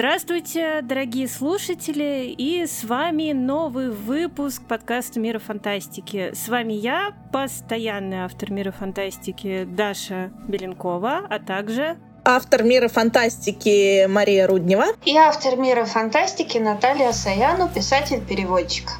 Здравствуйте, дорогие слушатели, и с вами новый выпуск подкаста «Мира фантастики». С вами я, постоянный автор «Мира фантастики» Даша Беленкова, а также автор мира фантастики Мария Руднева и автор мира фантастики Наталья Саяну, писатель-переводчик.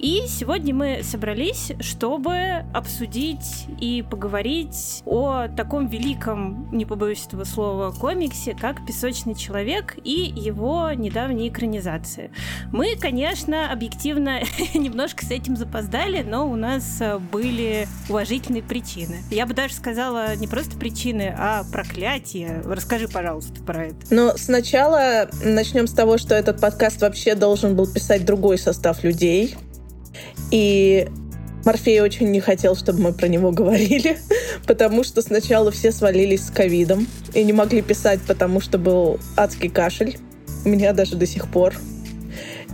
И сегодня мы собрались, чтобы обсудить и поговорить о таком великом, не побоюсь этого слова, комиксе, как «Песочный человек» и его недавней экранизации. Мы, конечно, объективно немножко с этим запоздали, но у нас э, были уважительные причины. Я бы даже сказала не просто причины, а проклятие. Расскажи, пожалуйста, про это. Но сначала начнем с того, что этот подкаст вообще должен был писать другой состав людей. И Морфей очень не хотел, чтобы мы про него говорили, потому что сначала все свалились с ковидом и не могли писать, потому что был адский кашель. У меня даже до сих пор.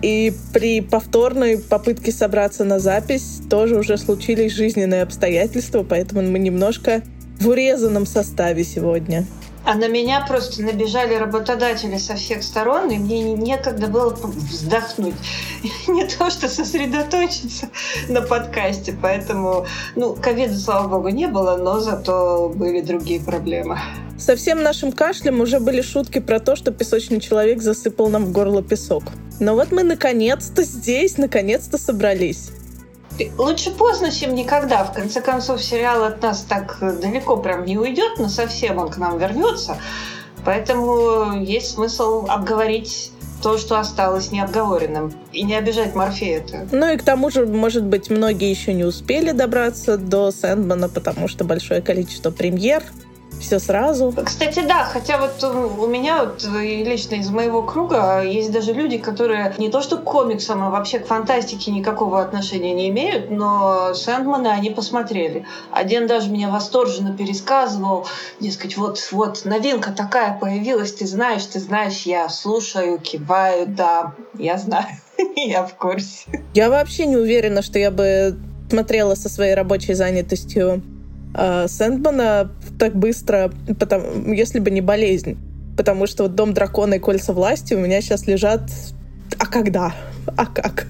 И при повторной попытке собраться на запись тоже уже случились жизненные обстоятельства, поэтому мы немножко в урезанном составе сегодня. А на меня просто набежали работодатели со всех сторон, и мне некогда было вздохнуть. Не то, что сосредоточиться на подкасте. Поэтому, ну, ковида, слава богу, не было, но зато были другие проблемы. Со всем нашим кашлем уже были шутки про то, что песочный человек засыпал нам в горло песок. Но вот мы наконец-то здесь, наконец-то собрались. Лучше поздно, чем никогда. В конце концов, сериал от нас так далеко прям не уйдет, но совсем он к нам вернется. Поэтому есть смысл обговорить то, что осталось необговоренным. И не обижать Морфея это. Ну и к тому же, может быть, многие еще не успели добраться до Сэндмана, потому что большое количество премьер все сразу. Кстати, да, хотя вот у меня вот лично из моего круга есть даже люди, которые не то что к комиксам, а вообще к фантастике никакого отношения не имеют, но Сэндмана они посмотрели. Один даже меня восторженно пересказывал, дескать, вот, вот, новинка такая появилась, ты знаешь, ты знаешь, я слушаю, киваю, да, я знаю, я в курсе. Я вообще не уверена, что я бы смотрела со своей рабочей занятостью э, Сэндмана так быстро, потому, если бы не болезнь. Потому что вот Дом дракона и кольца власти у меня сейчас лежат... А когда? А как?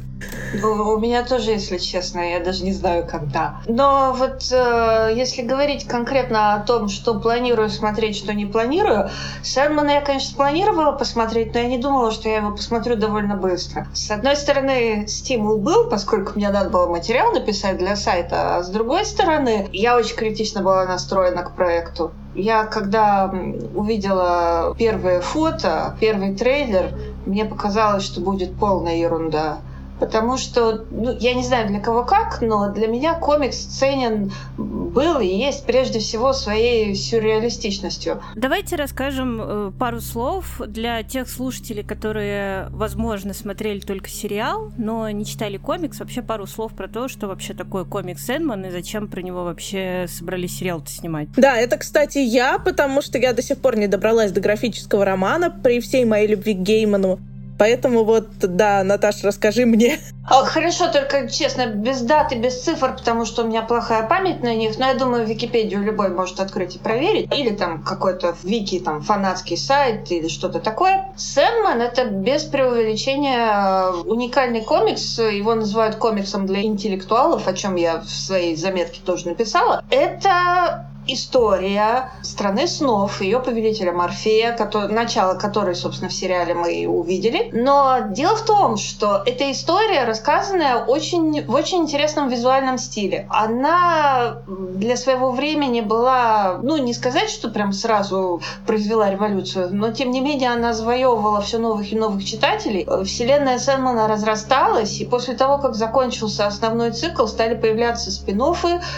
У меня тоже, если честно, я даже не знаю, когда. Но вот э, если говорить конкретно о том, что планирую смотреть, что не планирую, Сэндмана я, конечно, планировала посмотреть, но я не думала, что я его посмотрю довольно быстро. С одной стороны, стимул был, поскольку мне надо было материал написать для сайта, а с другой стороны, я очень критично была настроена к проекту. Я когда увидела первые фото, первый трейлер, мне показалось, что будет полная ерунда. Потому что, ну, я не знаю для кого как, но для меня комикс ценен был и есть прежде всего своей сюрреалистичностью. Давайте расскажем э, пару слов для тех слушателей, которые, возможно, смотрели только сериал, но не читали комикс. Вообще пару слов про то, что вообще такое комикс Сэндман и зачем про него вообще собрались сериал-то снимать. Да, это, кстати, я, потому что я до сих пор не добралась до графического романа при всей моей любви к Гейману. Поэтому вот, да, Наташа, расскажи мне. А, хорошо, только честно, без даты, без цифр, потому что у меня плохая память на них, но я думаю, Википедию любой может открыть и проверить. Или там какой-то вики, там, фанатский сайт или что-то такое. Сэндман — это без преувеличения уникальный комикс. Его называют комиксом для интеллектуалов, о чем я в своей заметке тоже написала. Это история страны снов, ее повелителя Морфея, который, начало которой, собственно, в сериале мы и увидели. Но дело в том, что эта история рассказанная очень, в очень интересном визуальном стиле. Она для своего времени была, ну, не сказать, что прям сразу произвела революцию, но, тем не менее, она завоевывала все новых и новых читателей. Вселенная Сэнмана разрасталась, и после того, как закончился основной цикл, стали появляться спин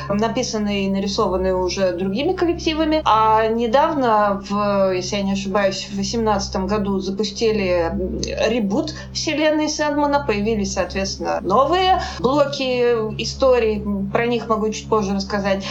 написанные и нарисованные уже другими коллективами. А недавно, в, если я не ошибаюсь, в 2018 году запустили ребут вселенной Сэндмана, появились, соответственно, новые блоки историй, про них могу чуть позже рассказать.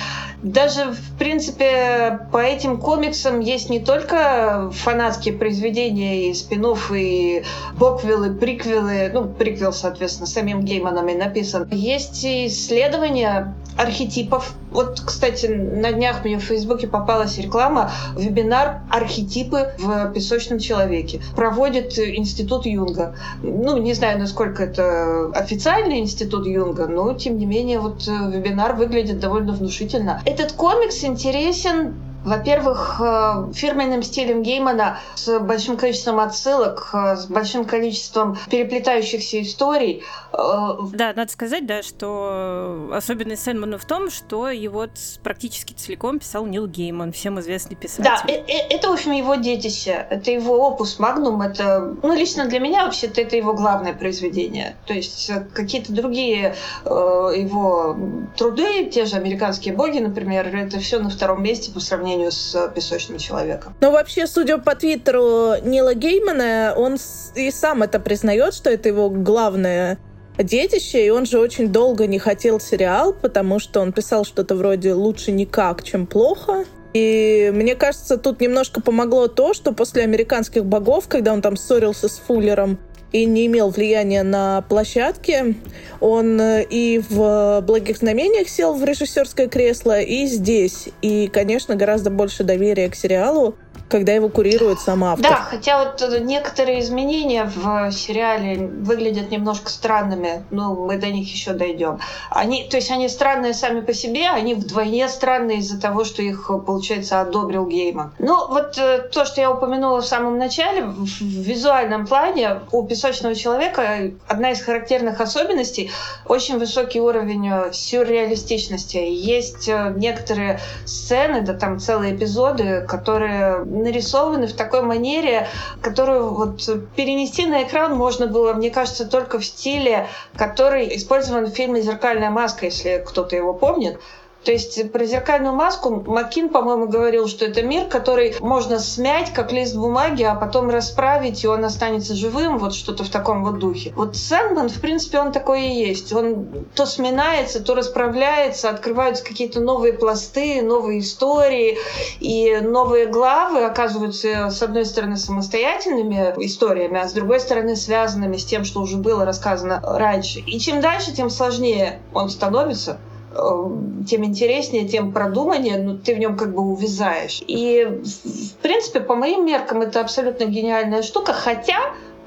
Даже, в принципе, по этим комиксам есть не только фанатские произведения и спин и боквиллы, приквелы, ну, приквел, соответственно, самим Гейманами написан. Есть исследования архетипов. Вот, кстати, на днях мне в Фейсбуке попалась реклама, вебинар «Архетипы в песочном человеке». Проводит Институт Юнга. Ну, не знаю, насколько это официальный Институт Юнга, но, тем не менее, вот вебинар выглядит довольно внушительно. Этот комикс интересен во-первых, э, фирменным стилем Геймана с большим количеством отсылок, э, с большим количеством переплетающихся историй. Э, да, надо сказать, да, что особенность Сэндмана в том, что его практически целиком писал Нил Гейман, всем известный писатель. Да, это, в общем, его детище, это его опус магнум, это, ну, лично для меня вообще-то это его главное произведение. То есть какие-то другие его труды, те же «Американские боги», например, это все на втором месте по сравнению сравнению с э, песочным человеком. Ну, вообще, судя по твиттеру Нила Геймана, он и сам это признает, что это его главное детище, и он же очень долго не хотел сериал, потому что он писал что-то вроде «лучше никак, чем плохо». И мне кажется, тут немножко помогло то, что после «Американских богов», когда он там ссорился с Фуллером, и не имел влияния на площадке. Он э, и в «Благих знамениях» сел в режиссерское кресло, и здесь. И, конечно, гораздо больше доверия к сериалу когда его курирует сам автор. Да, хотя вот э, некоторые изменения в сериале выглядят немножко странными, но мы до них еще дойдем. Они, то есть они странные сами по себе, они вдвойне странные из-за того, что их, получается, одобрил Гейман. Ну, вот э, то, что я упомянула в самом начале, в визуальном плане у «Песочного человека» одна из характерных особенностей — очень высокий уровень э, сюрреалистичности. Есть некоторые сцены, да там целые эпизоды, которые нарисованы в такой манере, которую вот перенести на экран можно было, мне кажется, только в стиле, который использован в фильме «Зеркальная маска», если кто-то его помнит. То есть про зеркальную маску Макин, по-моему, говорил, что это мир, который можно смять, как лист бумаги, а потом расправить, и он останется живым, вот что-то в таком вот духе. Вот Сэндман, в принципе, он такой и есть. Он то сминается, то расправляется, открываются какие-то новые пласты, новые истории, и новые главы оказываются, с одной стороны, самостоятельными историями, а с другой стороны, связанными с тем, что уже было рассказано раньше. И чем дальше, тем сложнее он становится. Э, тем интереснее, тем продуманнее, но ты в нем как бы увязаешь. И, в принципе, по моим меркам, это абсолютно гениальная штука, хотя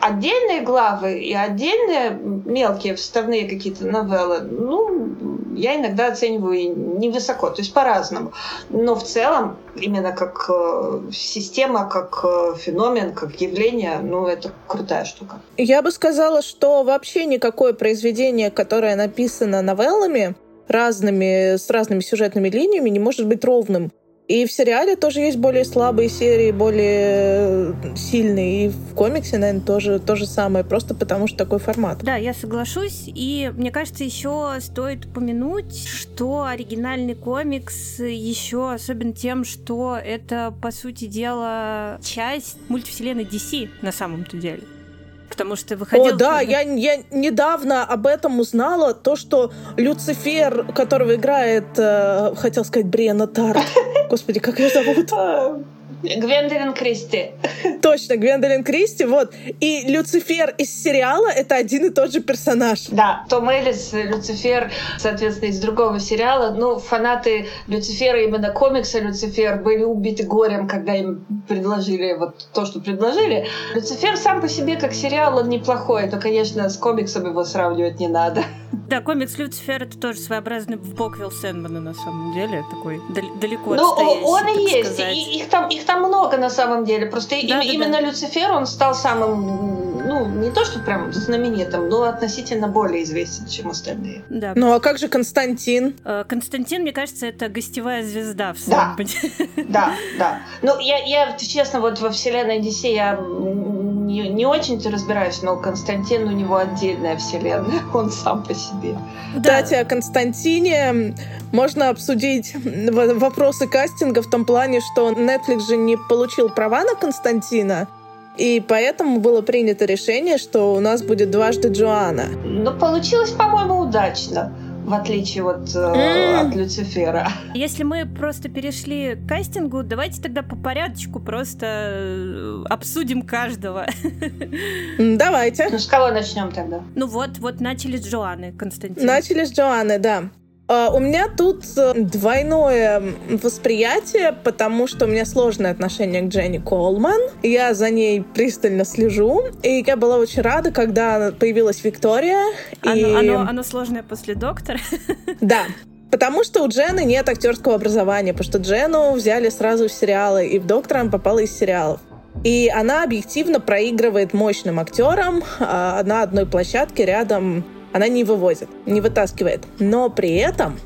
отдельные главы и отдельные мелкие вставные какие-то новеллы, ну, я иногда оцениваю невысоко, то есть по-разному. Но в целом, именно как э, система, как э, феномен, как явление, ну, это крутая штука. Я бы сказала, что вообще никакое произведение, которое написано новеллами, разными, с разными сюжетными линиями не может быть ровным. И в сериале тоже есть более слабые серии, более сильные. И в комиксе, наверное, тоже то же самое, просто потому что такой формат. Да, я соглашусь. И мне кажется, еще стоит упомянуть, что оригинальный комикс еще особен тем, что это, по сути дела, часть мультивселенной DC на самом-то деле потому что выходил... О, да, я, я недавно об этом узнала, то, что Люцифер, которого играет, э, хотел сказать, Бриана Тарт. Господи, как ее зовут? Гвендолин Кристи. Точно, Гвендолин Кристи, вот. И Люцифер из сериала — это один и тот же персонаж. Да, Том Эллис, Люцифер, соответственно, из другого сериала. Ну, фанаты Люцифера, именно комикса Люцифер, были убиты горем, когда им предложили вот то, что предложили. Люцифер сам по себе как сериал, он неплохой, то, конечно, с комиксом его сравнивать не надо. Да, комикс Люцифер — это тоже своеобразный боквилл Сэндмана, на самом деле, такой далеко ну, он и есть. И, их, там, их там много на самом деле. Просто да, им, да, именно да. Люцифер, он стал самым, ну, не то, что прям знаменитым, но относительно более известен, чем остальные. Да. Ну, а как же Константин? Э, Константин, мне кажется, это гостевая звезда в да. да, да. Ну, я, я, честно, вот во вселенной DC я не, не очень-то разбираюсь, но Константин у него отдельная вселенная, он сам по себе. Кстати, о Константине можно обсудить вопросы кастинга в том плане, что Netflix же не получил права на Константина, и поэтому было принято решение, что у нас будет дважды Джоанна. Ну, получилось, по-моему, удачно в отличие от, э, от Люцифера. Если мы просто перешли к кастингу, давайте тогда по порядочку просто э, обсудим каждого. Давайте. Ну, с кого начнем тогда? Ну вот, вот начали с Джоанны, Константин. Начали с Джоанны, да. Uh, у меня тут э, двойное восприятие, потому что у меня сложное отношение к Дженни Колман. Я за ней пристально слежу. И я была очень рада, когда появилась Виктория. Оно, и... оно, оно сложное после доктора. Да, Потому что у Джены нет актерского образования, потому что Джену взяли сразу в сериалы, и в «Доктора» она попала из сериалов. И она объективно проигрывает мощным актерам а на одной площадке рядом. Она не вывозит, не вытаскивает. Но при этом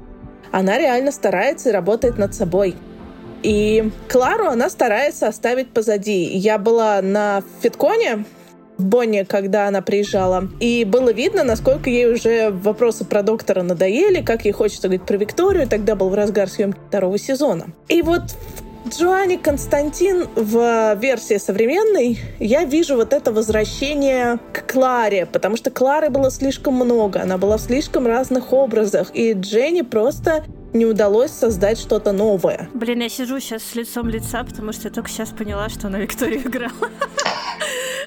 она реально старается и работает над собой. И Клару она старается оставить позади. Я была на Фитконе в Бонне, когда она приезжала. И было видно, насколько ей уже вопросы про доктора надоели, как ей хочется говорить про Викторию. Тогда был в разгар съемки второго сезона. И вот в Джоанне Константин в версии современной я вижу вот это возвращение к Кларе, потому что Клары было слишком много, она была в слишком разных образах, и Дженни просто не удалось создать что-то новое. Блин, я сижу сейчас с лицом лица, потому что я только сейчас поняла, что она Викторию играла.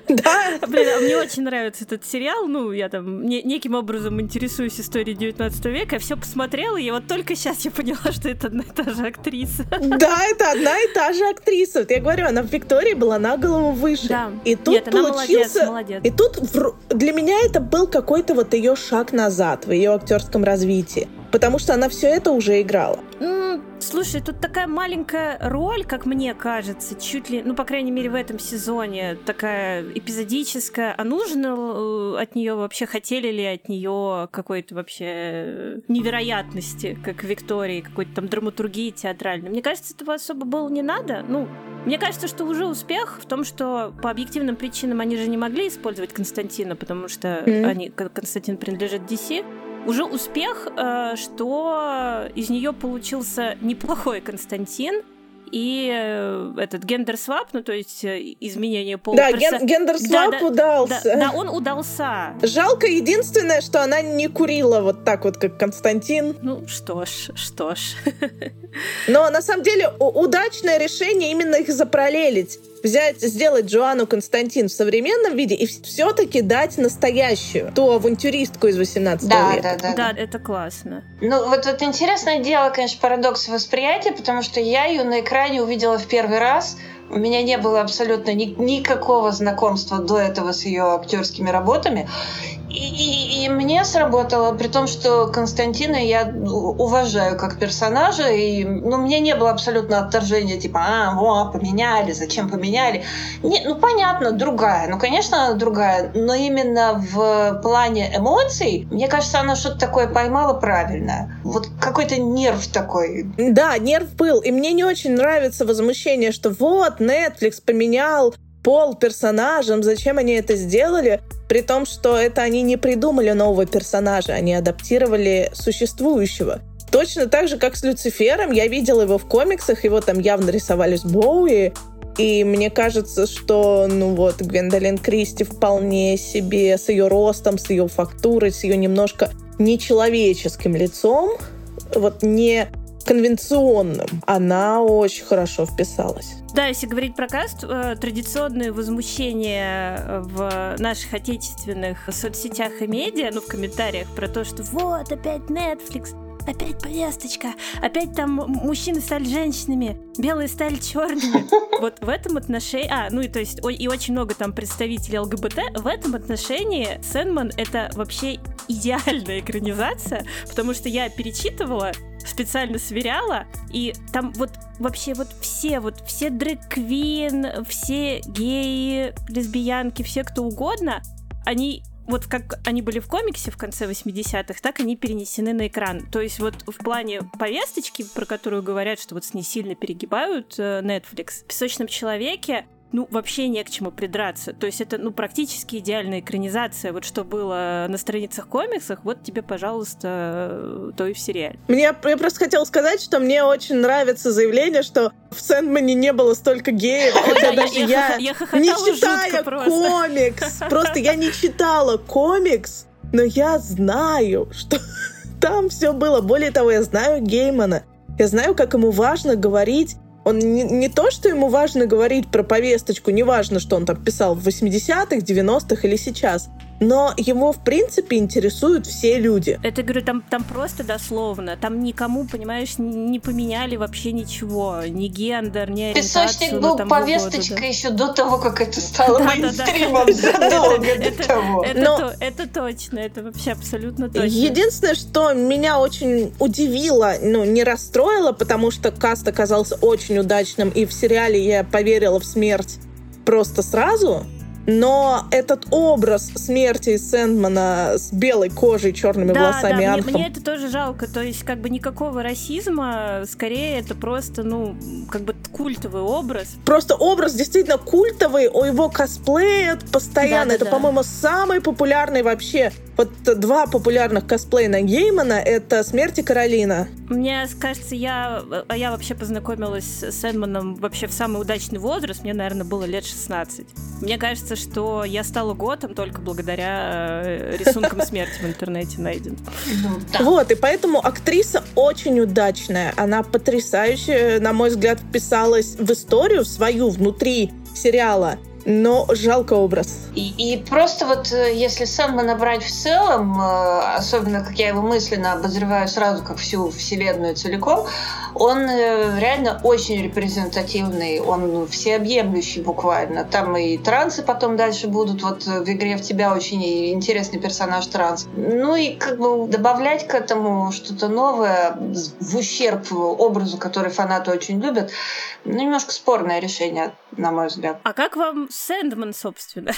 Да. Блин, а мне очень нравится этот сериал. Ну, я там не, неким образом интересуюсь историей 19 века. Я все посмотрела, и вот только сейчас я поняла, что это одна и та же актриса. Да, это одна и та же актриса. Вот я говорю, она в Виктории была на голову выше. Да. И тут Нет, она получился... молодец, молодец. И тут в... для меня это был какой-то вот ее шаг назад в ее актерском развитии. Потому что она все это уже играла. М, Слушай, тут такая маленькая роль, как мне кажется, чуть ли, ну, по крайней мере, в этом сезоне, такая эпизодическая. А нужно э, от нее вообще, хотели ли от нее какой-то вообще э, невероятности, как Виктории, какой-то там драматургии театральной? Мне кажется, этого особо было не надо. Ну, мне кажется, что уже успех в том, что по объективным причинам они же не могли использовать Константина, потому что Мгм. они, Константин принадлежит DC. Уже успех, э, что из нее получился неплохой Константин и э, этот gender-swap, ну то есть э, изменение пола. Да, перса- gen- gender-swap Да, да, удался. Да, да, он удался. Жалко единственное, что она не курила вот так вот, как Константин. Ну что ж, что ж. Но на самом деле удачное решение именно их запараллелить. Взять, сделать Джоанну Константин в современном виде и все-таки дать настоящую, ту авантюристку из 18 Да, века. да, да, Да, это классно. Ну, вот, вот интересное дело, конечно, парадокс восприятия, потому что я ее на экране увидела в первый раз. У меня не было абсолютно ни- никакого знакомства до этого с ее актерскими работами. И, и- мне сработало, при том, что Константина я уважаю как персонажа, и ну, мне не было абсолютно отторжения, типа, а, во, поменяли, зачем поменяли. Не, ну, понятно, другая. Ну, конечно, другая, но именно в плане эмоций, мне кажется, она что-то такое поймала правильное. Вот какой-то нерв такой. Да, нерв был. И мне не очень нравится возмущение, что вот, Netflix поменял пол персонажам, зачем они это сделали, при том, что это они не придумали нового персонажа, они адаптировали существующего. Точно так же, как с Люцифером, я видела его в комиксах, его там явно рисовали с Боуи, и мне кажется, что, ну вот, Гвендолин Кристи вполне себе с ее ростом, с ее фактурой, с ее немножко нечеловеческим лицом, вот не конвенционным, она очень хорошо вписалась. Да, если говорить про каст, э, традиционные возмущения в наших отечественных соцсетях и медиа, ну, в комментариях про то, что вот, опять Netflix, опять повесточка, опять там мужчины стали женщинами, белые стали черными. Вот в этом отношении... А, ну и то есть и очень много там представителей ЛГБТ. В этом отношении Сэндман — это вообще идеальная экранизация, потому что я перечитывала специально сверяла, и там вот вообще вот все, вот все дрэг-квин, все геи, лесбиянки, все кто угодно, они вот как они были в комиксе в конце 80-х, так они перенесены на экран. То есть вот в плане повесточки, про которую говорят, что вот с ней сильно перегибают э, Netflix, в «Песочном человеке» ну, вообще не к чему придраться. То есть это, ну, практически идеальная экранизация. Вот что было на страницах комиксах, вот тебе, пожалуйста, э, то и в сериале. Мне, я просто хотела сказать, что мне очень нравится заявление, что в Сэндмане не было столько геев, хотя да, даже я, не читая комикс, просто я не читала комикс, но я знаю, что там все было. Более того, я знаю Геймана. Я знаю, как ему важно говорить он не, не то, что ему важно говорить про повесточку, не важно, что он там писал в 80-х, 90-х или сейчас. Но его, в принципе, интересуют все люди. Это, говорю, там, там просто дословно. Там никому, понимаешь, не поменяли вообще ничего. Ни гендер, ни ориентацию. Песочник был там, повесточкой да. еще до того, как это стало мейнстримом, задолго до того. Это точно, это вообще абсолютно точно. Единственное, что меня очень удивило, ну, не расстроило, потому что каст оказался очень удачным, и в сериале я поверила в смерть просто сразу, но этот образ смерти Сэндмана с белой кожей, черными да, волосами, да, мне, мне это тоже жалко. То есть, как бы никакого расизма, скорее это просто, ну, как бы культовый образ. Просто образ действительно культовый, о его косплеят постоянно. Да, да, это, да. по-моему, самый популярный вообще вот два популярных косплея Геймана — это «Смерть и Каролина». Мне кажется, я, а я вообще познакомилась с Эдманом вообще в самый удачный возраст. Мне, наверное, было лет 16. Мне кажется, что я стала готом только благодаря э, рисункам смерти в интернете найден. Ну вот, и поэтому актриса очень удачная. Она потрясающе, на мой взгляд, вписалась в историю свою внутри сериала но жалко образ. И, и просто вот э, если Сэндмана брать в целом, э, особенно как я его мысленно обозреваю сразу, как всю вселенную целиком, он э, реально очень репрезентативный, он всеобъемлющий буквально. Там и трансы потом дальше будут, вот в игре в тебя очень интересный персонаж транс. Ну и как бы добавлять к этому что-то новое в ущерб образу, который фанаты очень любят, ну, немножко спорное решение, на мой взгляд. А как вам Сэндман, собственно.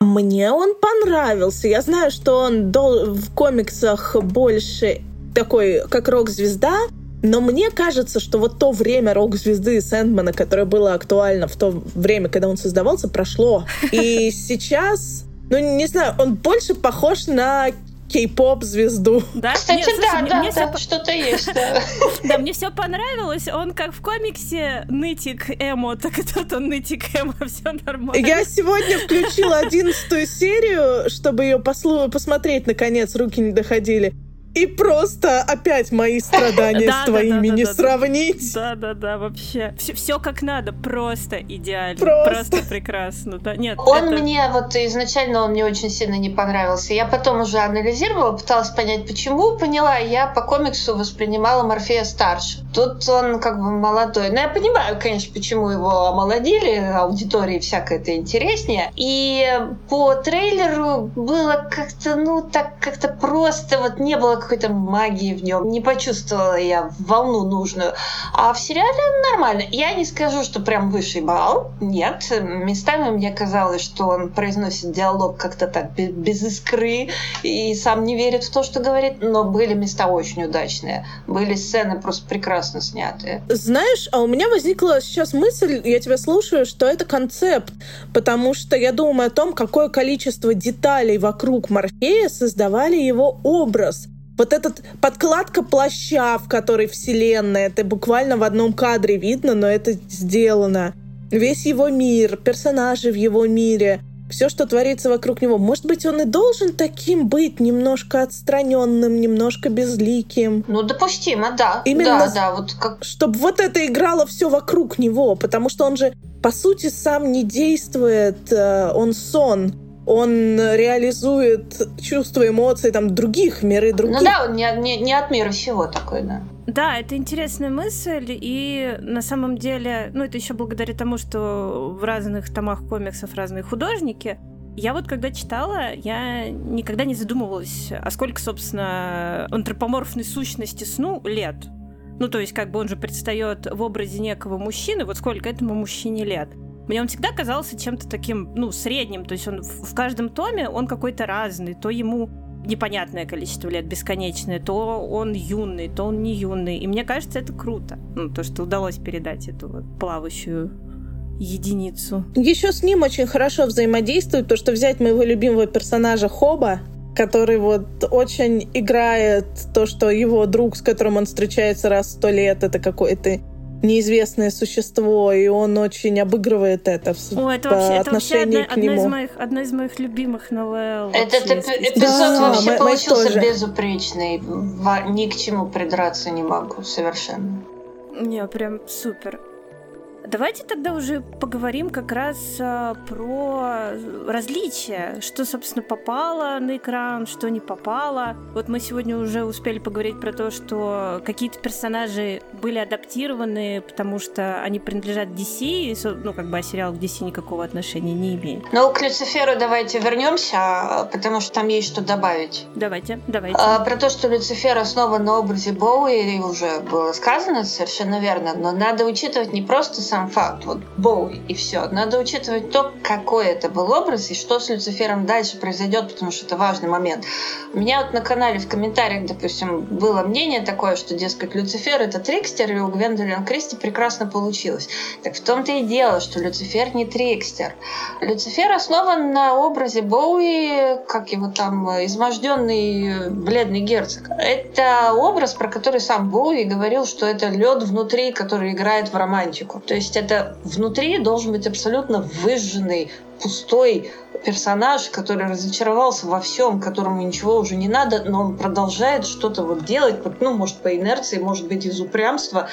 Мне он понравился. Я знаю, что он в комиксах больше такой, как рок-звезда, но мне кажется, что вот то время рок-звезды Сэндмана, которое было актуально в то время, когда он создавался, прошло. И сейчас, ну, не знаю, он больше похож на кей-поп звезду. Да? Кстати, Нет, слушай, да, мне, да, мне да, все... что-то есть, да. Да, мне все понравилось. Он как в комиксе нытик эмо, так и тут он нытик эмо, все нормально. Я сегодня включила одиннадцатую серию, чтобы ее послу... посмотреть, наконец, руки не доходили. И просто опять мои страдания с твоими не сравнить. Да, да, да, вообще. Все как надо, просто идеально. Просто прекрасно. Да, нет. Он мне вот изначально он мне очень сильно не понравился. Я потом уже анализировала, пыталась понять, почему. Поняла, я по комиксу воспринимала Морфея старше. Тут он как бы молодой. Но я понимаю, конечно, почему его омолодили, аудитории всякое это интереснее. И по трейлеру было как-то, ну, так как-то просто вот не было какой-то магии в нем. Не почувствовала я волну нужную. А в сериале нормально. Я не скажу, что прям высший балл. Нет. Местами мне казалось, что он произносит диалог как-то так без искры и сам не верит в то, что говорит. Но были места очень удачные. Были сцены просто прекрасно снятые. Знаешь, а у меня возникла сейчас мысль, я тебя слушаю, что это концепт. Потому что я думаю о том, какое количество деталей вокруг Морфея создавали его образ. Вот этот подкладка плаща, в которой вселенная, это буквально в одном кадре видно, но это сделано. Весь его мир, персонажи в его мире, все, что творится вокруг него. Может быть, он и должен таким быть, немножко отстраненным, немножко безликим. Ну, допустимо, да. Именно, да, да, вот как... чтобы вот это играло все вокруг него, потому что он же, по сути, сам не действует, э, он сон он реализует чувства, эмоции там других, миры других. Ну да, он не, не, не от мира всего такой, да. Да, это интересная мысль, и на самом деле, ну это еще благодаря тому, что в разных томах комиксов разные художники. Я вот когда читала, я никогда не задумывалась, а сколько, собственно, антропоморфной сущности сну лет. Ну, то есть, как бы он же предстает в образе некого мужчины, вот сколько этому мужчине лет. Мне он всегда казался чем-то таким, ну, средним. То есть он в, каждом томе он какой-то разный. То ему непонятное количество лет, бесконечное, то он юный, то он не юный. И мне кажется, это круто. Ну, то, что удалось передать эту вот плавающую единицу. Еще с ним очень хорошо взаимодействует то, что взять моего любимого персонажа Хоба, который вот очень играет то, что его друг, с которым он встречается раз в сто лет, это какой-то неизвестное существо, и он очень обыгрывает это в О, это вообще, это вообще одна, к нему. Одна из, моих, одна из моих любимых новелл. Этот эпизод да, вообще мы, получился мы безупречный. Ни к чему придраться не могу совершенно. Не, прям супер. Давайте тогда уже поговорим как раз а, про различия, что, собственно, попало на экран, что не попало. Вот мы сегодня уже успели поговорить про то, что какие-то персонажи были адаптированы, потому что они принадлежат DC, и, ну, как бы, а сериал к DC никакого отношения не имеет. Ну, к Люциферу давайте вернемся, потому что там есть что добавить. Давайте, давайте. А, про то, что Люцифер основан на образе Боуи, уже было сказано совершенно верно, но надо учитывать не просто сам факт, вот Боуи и все. Надо учитывать то, какой это был образ и что с Люцифером дальше произойдет, потому что это важный момент. У меня вот на канале в комментариях, допустим, было мнение такое, что, дескать, Люцифер это трикстер, и у Гвендолин Кристи прекрасно получилось. Так в том-то и дело, что Люцифер не трикстер. Люцифер основан на образе Боуи, как его там, изможденный бледный герцог. Это образ, про который сам Боуи говорил, что это лед внутри, который играет в романтику. То есть это внутри должен быть абсолютно выжженный, пустой персонаж, который разочаровался во всем, которому ничего уже не надо, но он продолжает что-то вот делать, ну, может, по инерции, может быть, из упрямства.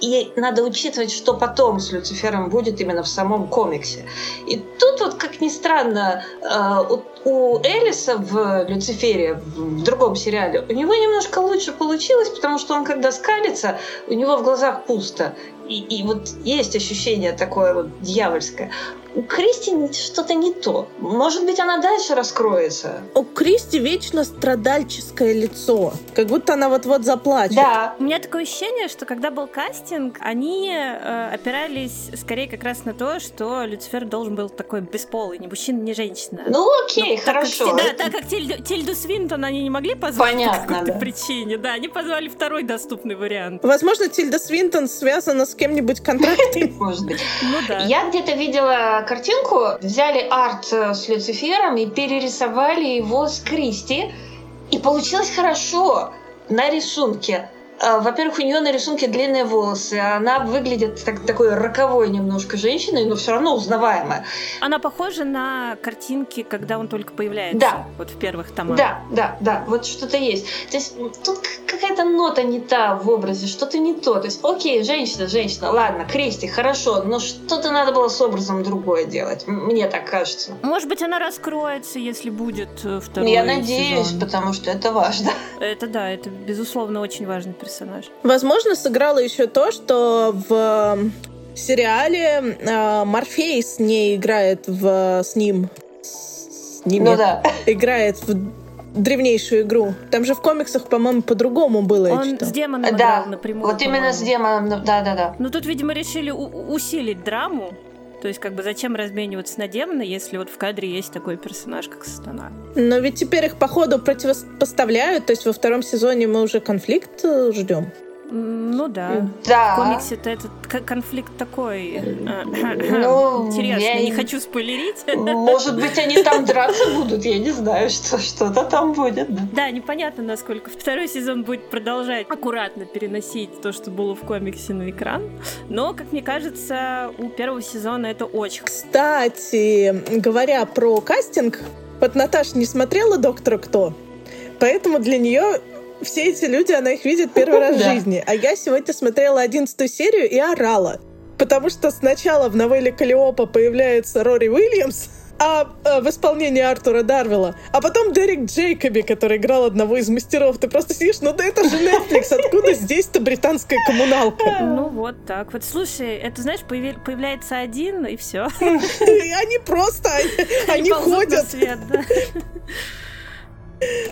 И надо учитывать, что потом с Люцифером будет именно в самом комиксе. И тут вот, как ни странно, э, у Элиса в Люцифере, в другом сериале, у него немножко лучше получилось, потому что он, когда скалится, у него в глазах пусто. И, и вот есть ощущение такое вот дьявольское у Кристи что-то не то. Может быть, она дальше раскроется. У Кристи вечно страдальческое лицо. Как будто она вот-вот заплачет. Да. У меня такое ощущение, что когда был кастинг, они э, опирались скорее как раз на то, что Люцифер должен был такой бесполый, ни мужчина, ни женщина. Ну окей, ну, хорошо. Так как, да, так как Тильду, Тильду Свинтон они не могли позвать Понятно, по какой-то да. причине. Да, они позвали второй доступный вариант. Возможно, Тильда Свинтон связана с кем-нибудь контрактом. Может быть. Ну да. Я где-то видела картинку, взяли арт с Люцифером и перерисовали его с Кристи. И получилось хорошо на рисунке. А, во-первых, у нее на рисунке длинные волосы. Она выглядит так, такой роковой немножко женщиной, но все равно узнаваемая. Она похожа на картинки, когда он только появляется. Да. Вот в первых томах. Да, да, да. Вот что-то есть. То есть тут какая-то нота не та в образе, что-то не то. То есть, окей, женщина, женщина, ладно, Кристи, хорошо, но что-то надо было с образом другое делать. Мне так кажется. Может быть, она раскроется, если будет э, второй Я надеюсь, сезон. потому что это важно. Это да, это безусловно очень важный персонаж. Возможно, сыграло еще то, что в сериале э, Морфеис не играет в, с ним. С ними. Ну да. Играет в древнейшую игру. Там же в комиксах, по-моему, по-другому было. Он с демоном Да, играл напрямую. Вот именно с демоном, да-да-да. Ну тут, видимо, решили усилить драму. То есть, как бы, зачем размениваться на демона, если вот в кадре есть такой персонаж, как Сатана? Но ведь теперь их, походу, противопоставляют. То есть во втором сезоне мы уже конфликт э, ждем. Ну да. Да. В комиксе-то этот конфликт такой э, Ну, интересный. я Не не- хочу спойлерить. Может быть, они там драться будут, я не знаю, что что-то там будет. да. Да, непонятно, насколько второй сезон будет продолжать аккуратно переносить то, что было в комиксе на экран. Но, как мне кажется, у первого сезона это очень Кстати, говоря про кастинг, вот Наташа не смотрела «Доктора Кто», поэтому для нее все эти люди, она их видит первый раз в жизни. А я сегодня смотрела одиннадцатую серию и орала. Потому что сначала в новелле Калиопа появляется Рори Уильямс, а э, в исполнении Артура Дарвилла, а потом Дерек Джейкоби, который играл одного из мастеров. Ты просто сидишь, ну да это же Netflix, откуда здесь-то британская коммуналка? Ну вот так вот. Слушай, это знаешь, появи- появляется один и все. И они просто, они, они ходят. свет, да.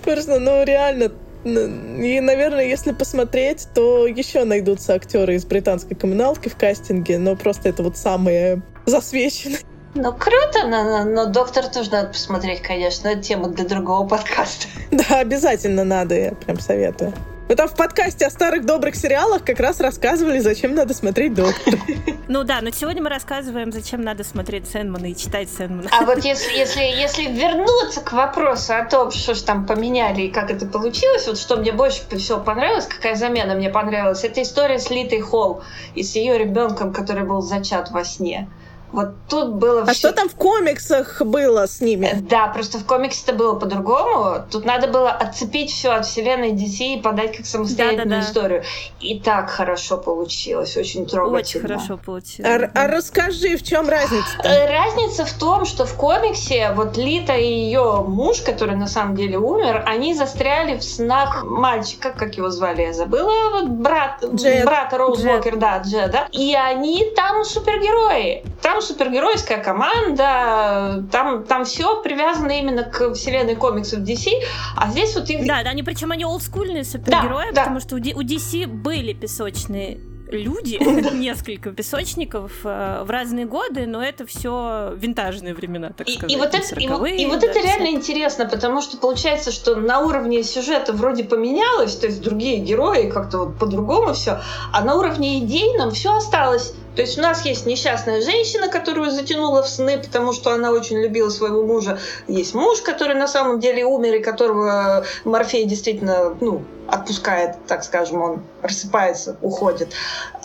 Просто, ну реально. Н- И, наверное, если посмотреть, то еще найдутся актеры из британской коммуналки в кастинге, но просто это вот самые засвеченные. Ну, круто, но, но- но доктор тоже надо посмотреть, конечно. Это тема для другого подкаста. Да, обязательно надо, я прям советую. Мы там в подкасте о старых добрых сериалах как раз рассказывали, зачем надо смотреть доктора. Ну да, но сегодня мы рассказываем, зачем надо смотреть Сэндмана и читать Сэндмана. А вот если, если, если вернуться к вопросу о том, что же там поменяли и как это получилось, вот что мне больше всего понравилось, какая замена мне понравилась, это история с Литой Холл и с ее ребенком, который был зачат во сне. Вот тут было А все... что там в комиксах было с ними? Да, просто в комиксе это было по-другому. Тут надо было отцепить все от вселенной DC и подать как самостоятельную Да-да-да. историю. И так хорошо получилось, очень трогательно. Очень хорошо получилось. А, а расскажи, в чем разница? Э, Разница в том, что в комиксе вот Лита и ее муж, который на самом деле умер, они застряли в снах мальчика, как его звали, я забыла, вот брат, Джед. брата Роуз Джед. Уокер, да, Джеда. И они там супергерои. Там супергеройская команда, там, там все привязано именно к вселенной комиксов DC, а здесь вот их Да, да, они причем они олдскульные супергерои, да. потому что у, DC были песочные люди, несколько песочников э, в разные годы, но это все винтажные времена, так И, сказать. и вот там это, и, вот- 40-е, и вот да, это реально интересно, потому что получается, что на уровне сюжета вроде поменялось, то есть другие герои как-то вот по-другому все, а на уровне идейном все осталось. То есть у нас есть несчастная женщина, которую затянула в сны, потому что она очень любила своего мужа. Есть муж, который на самом деле умер, и которого Морфей действительно, ну, отпускает, так скажем, он рассыпается, уходит.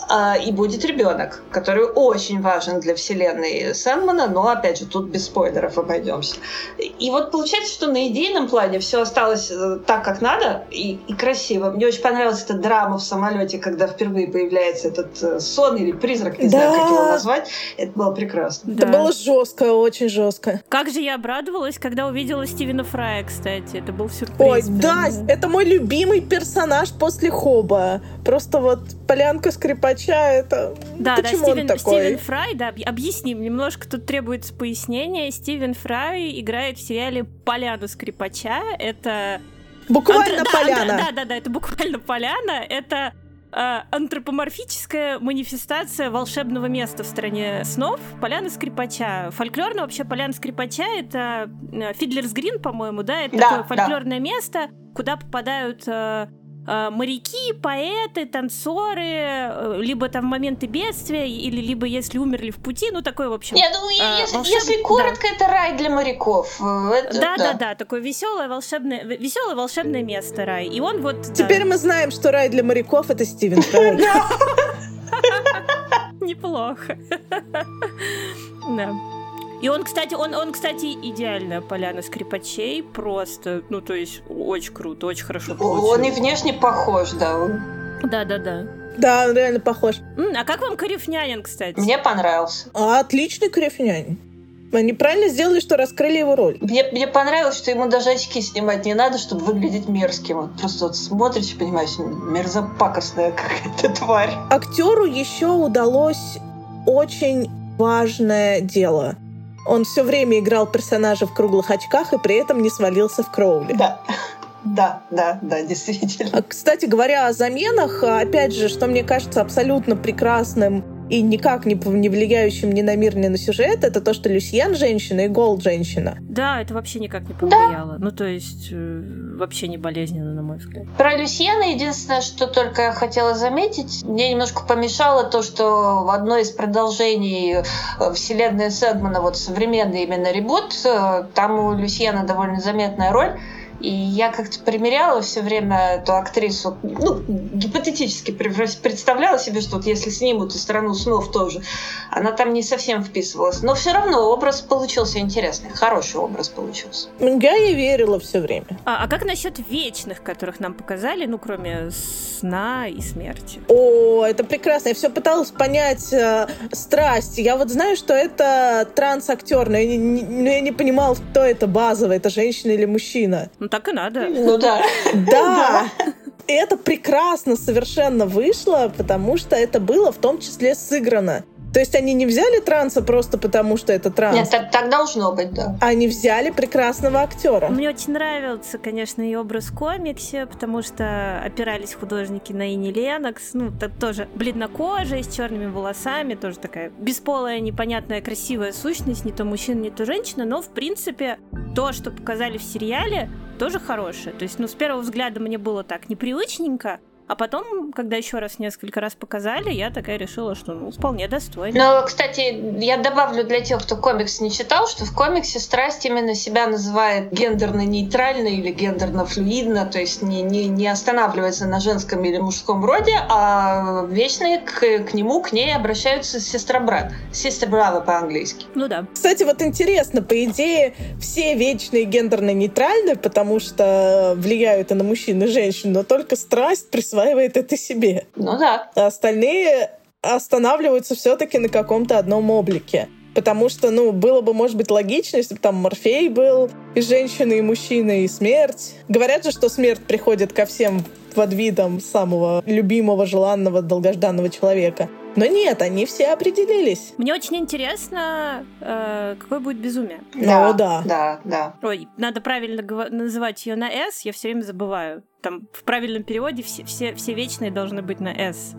А, и будет ребенок, который очень важен для вселенной Сэндмана, но опять же тут без спойлеров обойдемся. И вот получается, что на идейном плане все осталось э, так, как надо, и, и красиво. Мне очень понравилась эта драма в самолете, когда впервые появляется этот э, сон или призрак, не знаю, Да. как его назвать. Это было прекрасно. Это Да. было жестко, очень жестко. Как же я обрадовалась, когда увидела Стивена Фрая, кстати. Это был сюрприз. Ой, да, это мой любимый персонаж после Хоба. Просто вот полянка скрипача, это... Да, Почему да, он Стивен, такой? Стивен Фрай, да, объ- объясним, немножко тут требуется пояснения. Стивен Фрай играет в сериале «Поляну скрипача». Это... Буквально да, поляна. Да, да, да, это буквально поляна. Это э, антропоморфическая манифестация волшебного места в стране снов Поляна Скрипача. Фольклорно вообще Поляна Скрипача — это э, Фидлерс Грин, по-моему, да? Это Да, такое да. фольклорное место, куда попадают э, э, моряки, поэты, танцоры, э, либо там моменты бедствия, или либо если умерли в пути, ну такой, в общем... Я думаю, А, если, волшеб- если коротко, это рай для моряков. Э, это- Да, да, да, такое веселое волшебное, веселое волшебное место рай. И он вот да, Теперь мы знаем, что рай для моряков — это Стивен неплохо. Да. И он, кстати, он, он, кстати, идеальная поляна скрипачей, просто, ну, то есть, очень круто, очень хорошо Он и получилось. внешне похож, да. Он- Да, да, да. Да, он реально похож. А как вам Карифнянин, кстати? Мне понравился. А, отличный крефнянь. Они правильно сделали, что раскрыли его роль. Мне, мне понравилось, что ему даже очки снимать не надо, чтобы выглядеть мерзким. Вот просто вот смотришь и понимаешь, мерзопакостная какая-то тварь. Актеру еще удалось очень важное дело. Он все время играл персонажа в круглых очках и при этом не свалился в Кроули. Да. Да, да, да, действительно. А, Кстати говоря о заменах, опять же, что мне кажется абсолютно прекрасным и никак не, не влияющим ни на мир, ни на сюжет, это то, что Люсьен женщина и Голд женщина. Да, это вообще никак не повлияло. Ну, то есть, э, вообще не болезненно, на мой взгляд. Про Люсьена единственное, что только я хотела заметить, мне немножко помешало то, что в одной из продолжений э, вселенной Сэдмана, вот современный именно ребут, э, там у Люсьена довольно заметная роль. И я как-то примеряла все время эту актрису, ну, гипотетически представляла себе, что вот если снимут и «Страну снов» тоже, она там не совсем вписывалась. Но все равно образ получился интересный, хороший образ получился. Я ей верила все время. А, а как насчет вечных, которых нам показали, ну, кроме сна и смерти? О, это прекрасно. Я все пыталась понять э, страсть. Я вот знаю, что это транс-актер, но я не, не- но я не понимала, кто это базовый, это женщина или мужчина. Ну, так и надо. Ну да. Да! И это прекрасно совершенно вышло, потому что это было в том числе сыграно. То есть они не взяли транса просто потому, что это транс. Нет, так, так должно быть, да. Они взяли прекрасного актера. Мне очень нравился, конечно, ее образ в комиксе, потому что опирались художники на Ини Ленокс. Ну, так тоже бледнокожая, с черными волосами, тоже такая бесполая, непонятная, красивая сущность, не то мужчина, не то женщина, но, в принципе, то, что показали в сериале, тоже хорошее. То есть, ну, с первого взгляда мне было так непривычненько, А потом, когда еще раз несколько раз показали, я такая решила, что ну, вполне достойно. Но, кстати, я добавлю для тех, кто комикс не читал, что в комиксе страсть именно себя называет гендерно-нейтрально или гендерно-флюидно, то есть не, не, не останавливается на женском или мужском роде, а вечные к, к нему, к ней обращаются сестра-брат. Сестра-брава по-английски. Ну да. Кстати, вот интересно, по идее, все вечные гендерно-нейтральны, потому что влияют и на мужчин, и женщин, но только страсть присутствует присваивает это себе. Ну да. А остальные останавливаются все-таки на каком-то одном облике. Потому что, ну, было бы, может быть, логично, если бы там Морфей был, и женщина, и мужчина, и смерть. Говорят же, что смерть приходит ко всем под видом самого любимого, желанного, долгожданного человека. Но нет, они все определились. Мне очень интересно, э, какое будет безумие. Да, ну, да. Да, да. Ой, надо правильно называть ее на S, я все время забываю. Там в правильном переводе все, все, все вечные должны быть на S.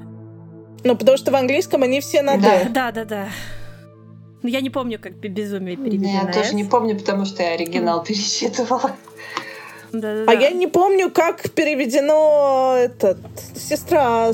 Ну, потому что в английском они все на D. Да, да, да. Но я не помню, как безумие переведено. Я тоже S. не помню, потому что я оригинал пересчитывала. Да, да, а я не помню, как переведено этот сестра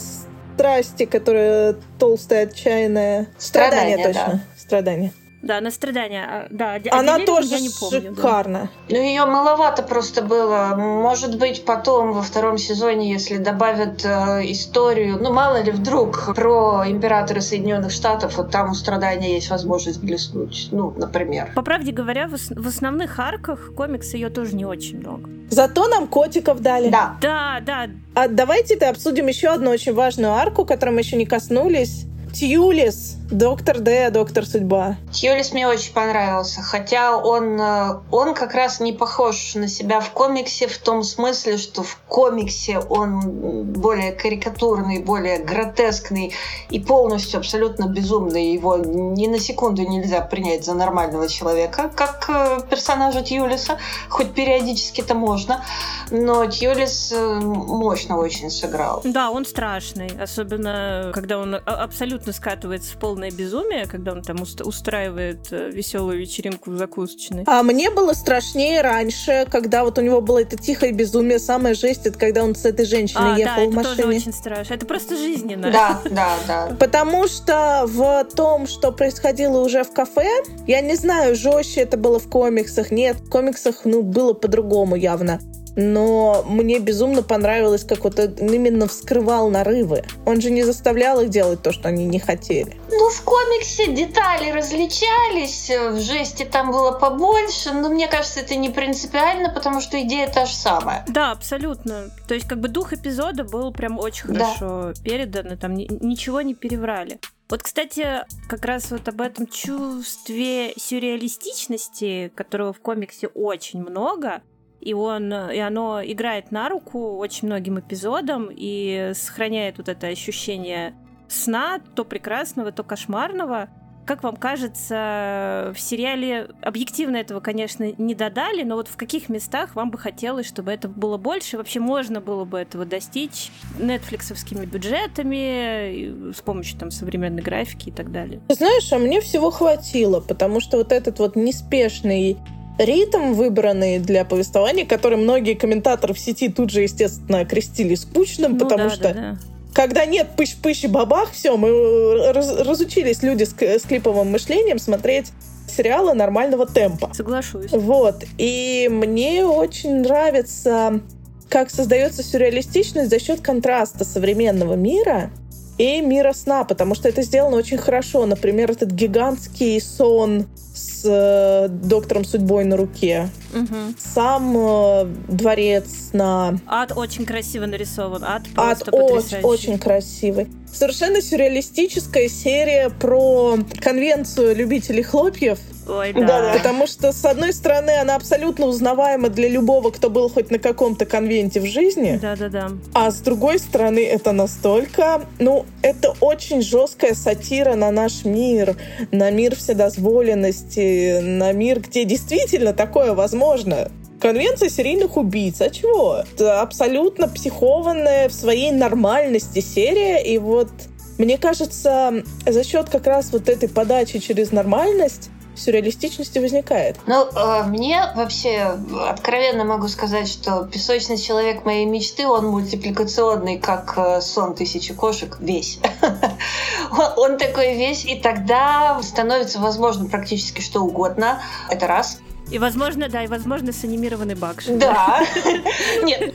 страсти, которая толстая, отчаянная. Страдания, Страдания точно. Да. Страдания. Да, на страдания. А, да, Она тоже я не помню, шикарно. Да. Ну, ее маловато просто было. Может быть, потом во втором сезоне, если добавят э, историю, ну, мало ли вдруг про императора Соединенных Штатов, вот там у страдания есть возможность блеснуть. Ну, например. По правде говоря, в, в основных арках комикса ее тоже не очень много. Зато нам котиков дали. Да. Да, да. А давайте-то обсудим еще одну очень важную арку, которой мы еще не коснулись. Тьюлис, Доктор Д, Доктор Судьба. Тьюлис мне очень понравился, хотя он, э, он как раз не похож на себя в комиксе в том смысле, что в комиксе он более карикатурный, более гротескный и полностью абсолютно безумный. Его ни на секунду нельзя принять за нормального человека, как э, персонажа Тьюлиса, хоть периодически это можно, но Тьюлис э, мощно очень сыграл. Да, он страшный, особенно когда он абсолютно абсолютно скатывается в полное безумие, когда он там устраивает э, веселую вечеринку в закусочной. А мне было страшнее раньше, когда вот у него было это тихое безумие. Самая жесть, это когда он с этой женщиной а, ехал да, в машине. это тоже очень страшно. Это просто жизненно. Да, да, да. Потому что в том, что происходило уже в кафе, я не знаю, жестче это было в комиксах. Нет, в комиксах, ну, было по-другому явно но мне безумно понравилось, как вот он именно вскрывал нарывы. Он же не заставлял их делать то, что они не хотели. Ну, в комиксе детали различались, в жесте там было побольше, но мне кажется, это не принципиально, потому что идея та же самая. Да, абсолютно. То есть, как бы дух эпизода был прям очень хорошо да. передан, и там ничего не переврали. Вот, кстати, как раз вот об этом чувстве сюрреалистичности, которого в комиксе очень много, и он, и оно играет на руку очень многим эпизодам и сохраняет вот это ощущение сна, то прекрасного, то кошмарного. Как вам кажется, в сериале объективно этого, конечно, не додали, но вот в каких местах вам бы хотелось, чтобы это было больше? Вообще можно было бы этого достичь нетфликсовскими бюджетами, с помощью там современной графики и так далее? Знаешь, а мне всего хватило, потому что вот этот вот неспешный ритм, выбранный для повествования, который многие комментаторы в сети тут же, естественно, окрестили скучным, ну, потому да, что да, да. когда нет пыщ-пыщ и бабах, все, мы раз, разучились люди с, с клиповым мышлением смотреть сериалы нормального темпа. Соглашусь. Вот. И мне очень нравится, как создается сюрреалистичность за счет контраста современного мира и мира сна, потому что это сделано очень хорошо. Например, этот гигантский сон с э, доктором судьбой на руке. Угу. Сам э, дворец на... Ад очень красиво нарисован. Ад просто Ад очень, очень красивый. Совершенно сюрреалистическая серия про конвенцию любителей хлопьев. Ой, да. да. Потому что, с одной стороны, она абсолютно узнаваема для любого, кто был хоть на каком-то конвенте в жизни. Да-да-да. А с другой стороны, это настолько... Ну, это очень жесткая сатира на наш мир, на мир вседозволенности, на мир, где действительно такое возможно. Конвенция серийных убийц. А чего? Это абсолютно психованная в своей нормальности серия. И вот мне кажется, за счет как раз вот этой подачи через нормальность сюрреалистичности возникает. Ну, э, мне вообще откровенно могу сказать, что «Песочный человек моей мечты», он мультипликационный, как э, «Сон тысячи кошек», весь. Он такой весь, и тогда становится возможно практически что угодно. Это раз. И, возможно, да, и, возможно, с анимированной Бакши. Да. Нет.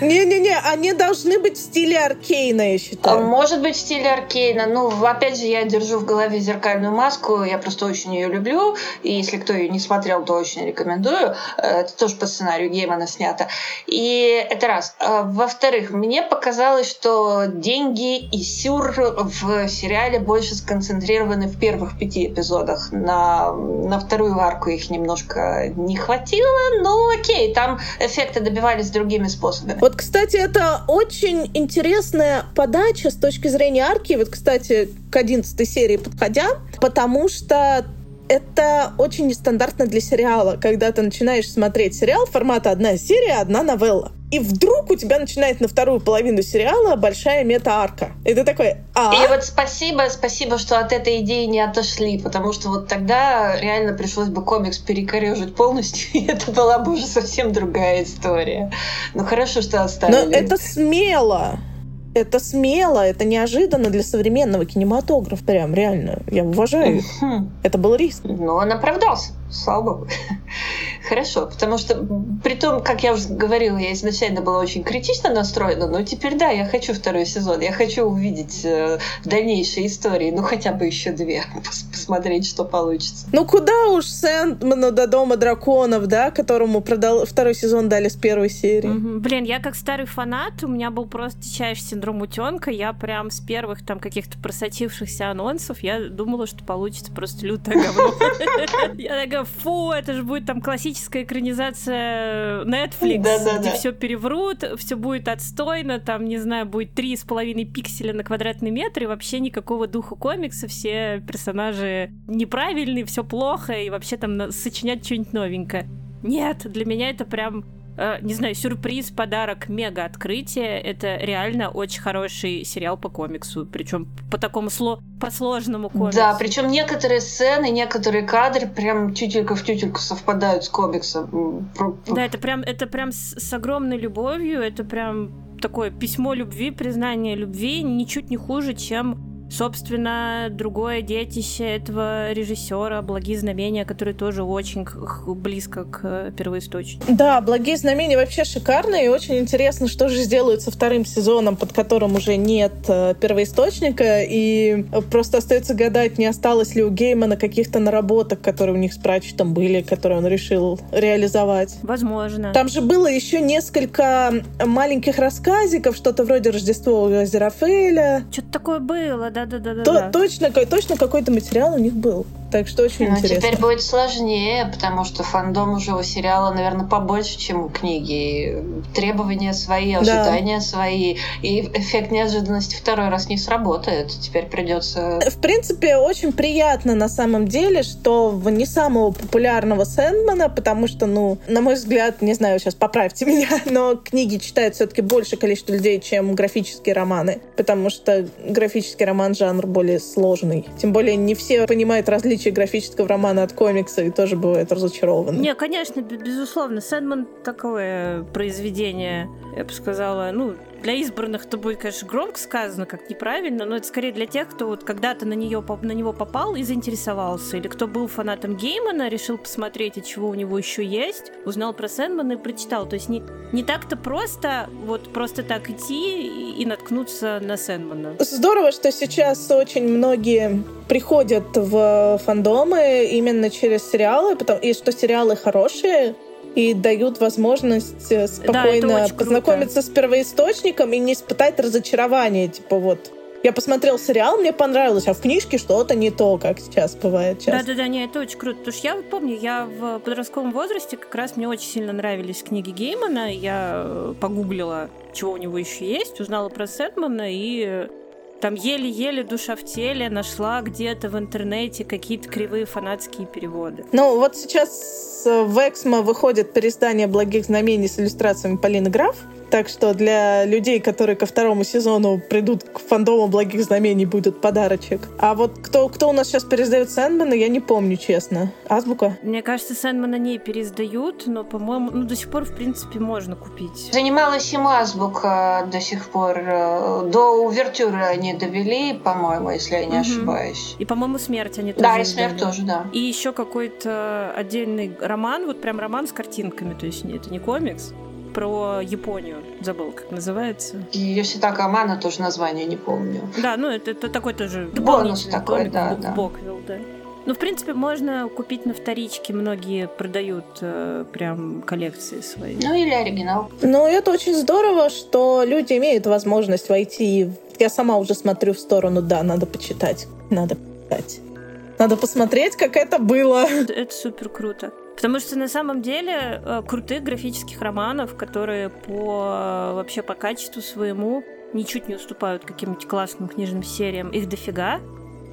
Не-не-не, они должны быть в стиле Аркейна, я считаю. Может быть, в стиле Аркейна. Ну, опять же, я держу в голове зеркальную маску. Я просто очень ее люблю. И если кто ее не смотрел, то очень рекомендую. Это тоже по сценарию Геймана снято. И это раз. А, во-вторых, мне показалось, что деньги и сюр в сериале больше сконцентрированы в первых пяти эпизодах. На, на вторую арку их немножко немножко не хватило, но окей, там эффекты добивались другими способами. Вот, кстати, это очень интересная подача с точки зрения арки. Вот, кстати, к 11 серии подходя, потому что это очень нестандартно для сериала, когда ты начинаешь смотреть сериал формата одна серия, одна новелла. И вдруг у тебя начинает на вторую половину сериала большая мета-арка. И ты такой, а? И вот спасибо, спасибо, что от этой идеи не отошли, потому что вот тогда реально пришлось бы комикс перекорежить полностью, и это была бы уже совсем другая история. Ну хорошо, что оставили. Но это смело. Это смело, это неожиданно для современного кинематографа. Прям реально. Я уважаю их. Это был риск. Но он оправдался слава богу. Хорошо, потому что, при том, как я уже говорила, я изначально была очень критично настроена, но теперь да, я хочу второй сезон, я хочу увидеть э, дальнейшие истории, ну хотя бы еще две, посмотреть, что получится. Ну куда уж Сэндману до Дома драконов, да, которому продал второй сезон дали с первой серии. Угу. Блин, я как старый фанат, у меня был просто дичайший синдром утенка, я прям с первых там каких-то просочившихся анонсов, я думала, что получится просто лютое говно. Я такая, фу, это же будет там классическая экранизация Netflix, да, да, где да. все переврут, все будет отстойно, там, не знаю, будет три с половиной пикселя на квадратный метр, и вообще никакого духа комикса, все персонажи неправильные, все плохо, и вообще там сочинять что-нибудь новенькое. Нет, для меня это прям Э, не знаю, сюрприз, подарок, мега открытие. Это реально очень хороший сериал по комиксу, причем по такому сло по сложному комиксу. Да, причем некоторые сцены, некоторые кадры прям тютелька в тютельку совпадают с комиксом. Да, это прям, это прям с, с огромной любовью, это прям такое письмо любви, признание любви, ничуть не хуже, чем Собственно, другое детище этого режиссера «Благие знамения», который тоже очень близко к первоисточнику. Да, «Благие знамения» вообще шикарные, и очень интересно, что же сделают со вторым сезоном, под которым уже нет э, первоисточника, и просто остается гадать, не осталось ли у Геймана каких-то наработок, которые у них с Пратчетом были, которые он решил реализовать. Возможно. Там же было еще несколько маленьких рассказиков, что-то вроде «Рождество у Зерафеля». Что-то такое было, да да-да-да. Точно, точно какой-то материал у них был. Так что очень ну, интересно. теперь будет сложнее, потому что фандом уже у сериала, наверное, побольше, чем у книги. Требования свои, ожидания да. свои. И эффект неожиданности второй раз не сработает. Теперь придется... В принципе, очень приятно на самом деле, что в не самого популярного Сэндмана, потому что, ну, на мой взгляд, не знаю, сейчас поправьте меня, но книги читают все-таки больше количество людей, чем графические романы. Потому что графический роман жанр более сложный. Тем более не все понимают различия отличие графического романа от комикса и тоже бывает разочарованы. Не, конечно, безусловно. Сэндман такое произведение, я бы сказала, ну, для избранных это будет, конечно, громко сказано, как неправильно, но это скорее для тех, кто вот когда-то на, нее, на него попал и заинтересовался, или кто был фанатом Геймана, решил посмотреть, от чего у него еще есть, узнал про Сэндмана и прочитал. То есть не, не так-то просто вот просто так идти и, и наткнуться на Сэндмана. Здорово, что сейчас очень многие приходят в фандомы именно через сериалы, потому, и что сериалы хорошие, и дают возможность э, спокойно да, познакомиться круто. с первоисточником и не испытать разочарование, типа вот я посмотрел сериал, мне понравилось, а в книжке что-то не то, как сейчас бывает часто. Да-да-да, не, это очень круто. Потому что я помню, я в подростковом возрасте как раз мне очень сильно нравились книги Геймана. Я э, погуглила, чего у него еще есть, узнала про Сетмана и там еле-еле душа в теле нашла где-то в интернете какие-то кривые фанатские переводы. Ну, вот сейчас в Эксмо выходит переиздание «Благих знамений» с иллюстрациями Полины Граф. Так что для людей, которые ко второму сезону придут к фандому благих знамений, будет подарочек. А вот кто, кто у нас сейчас переиздает Сэндмана, я не помню, честно. Азбука? Мне кажется, Сэндмана не переиздают, но, по-моему, ну, до сих пор, в принципе, можно купить. Занималась им Азбука до сих пор. Э, до увертюры они довели, по-моему, если я не угу. ошибаюсь. И, по-моему, смерть они тоже Да, и смерть тоже, да. И еще какой-то отдельный роман, вот прям роман с картинками, то есть это не комикс, про Японию. Забыл, как называется. Йоситака Амана тоже название не помню. Да, ну это, это такой тоже Бонус такой, да, да. Боквилл, да. Ну, в принципе, можно купить на вторичке. Многие продают э, прям коллекции свои. Ну, или оригинал. Ну, это очень здорово, что люди имеют возможность войти. Я сама уже смотрю в сторону, да, надо почитать. Надо почитать. Надо посмотреть, как это было. Это супер круто. Потому что на самом деле э, крутых графических романов, которые по вообще по качеству своему ничуть не уступают каким-нибудь классным книжным сериям, их дофига.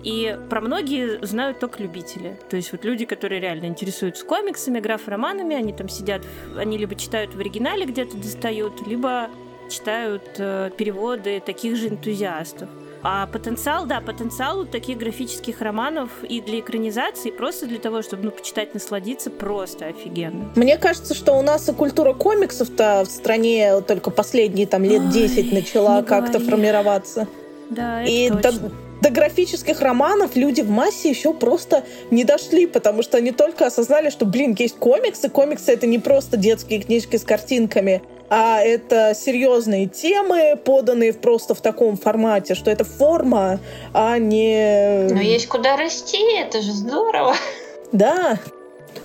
И про многие знают только любители. То есть вот люди, которые реально интересуются комиксами, граф-романами, они там сидят, они либо читают в оригинале где-то достают, либо читают э, переводы таких же энтузиастов. А потенциал, да, потенциал у таких графических романов и для экранизации, просто для того, чтобы, ну, почитать, насладиться, просто офигенно. Мне кажется, что у нас и культура комиксов-то в стране только последние там лет Ой, 10 начала как-то формироваться. Да, это и точно. До, до графических романов люди в массе еще просто не дошли, потому что они только осознали, что, блин, есть комиксы. Комиксы — это не просто детские книжки с картинками, а это серьезные темы, поданные просто в таком формате, что это форма, а не... Но есть куда расти, это же здорово. Да,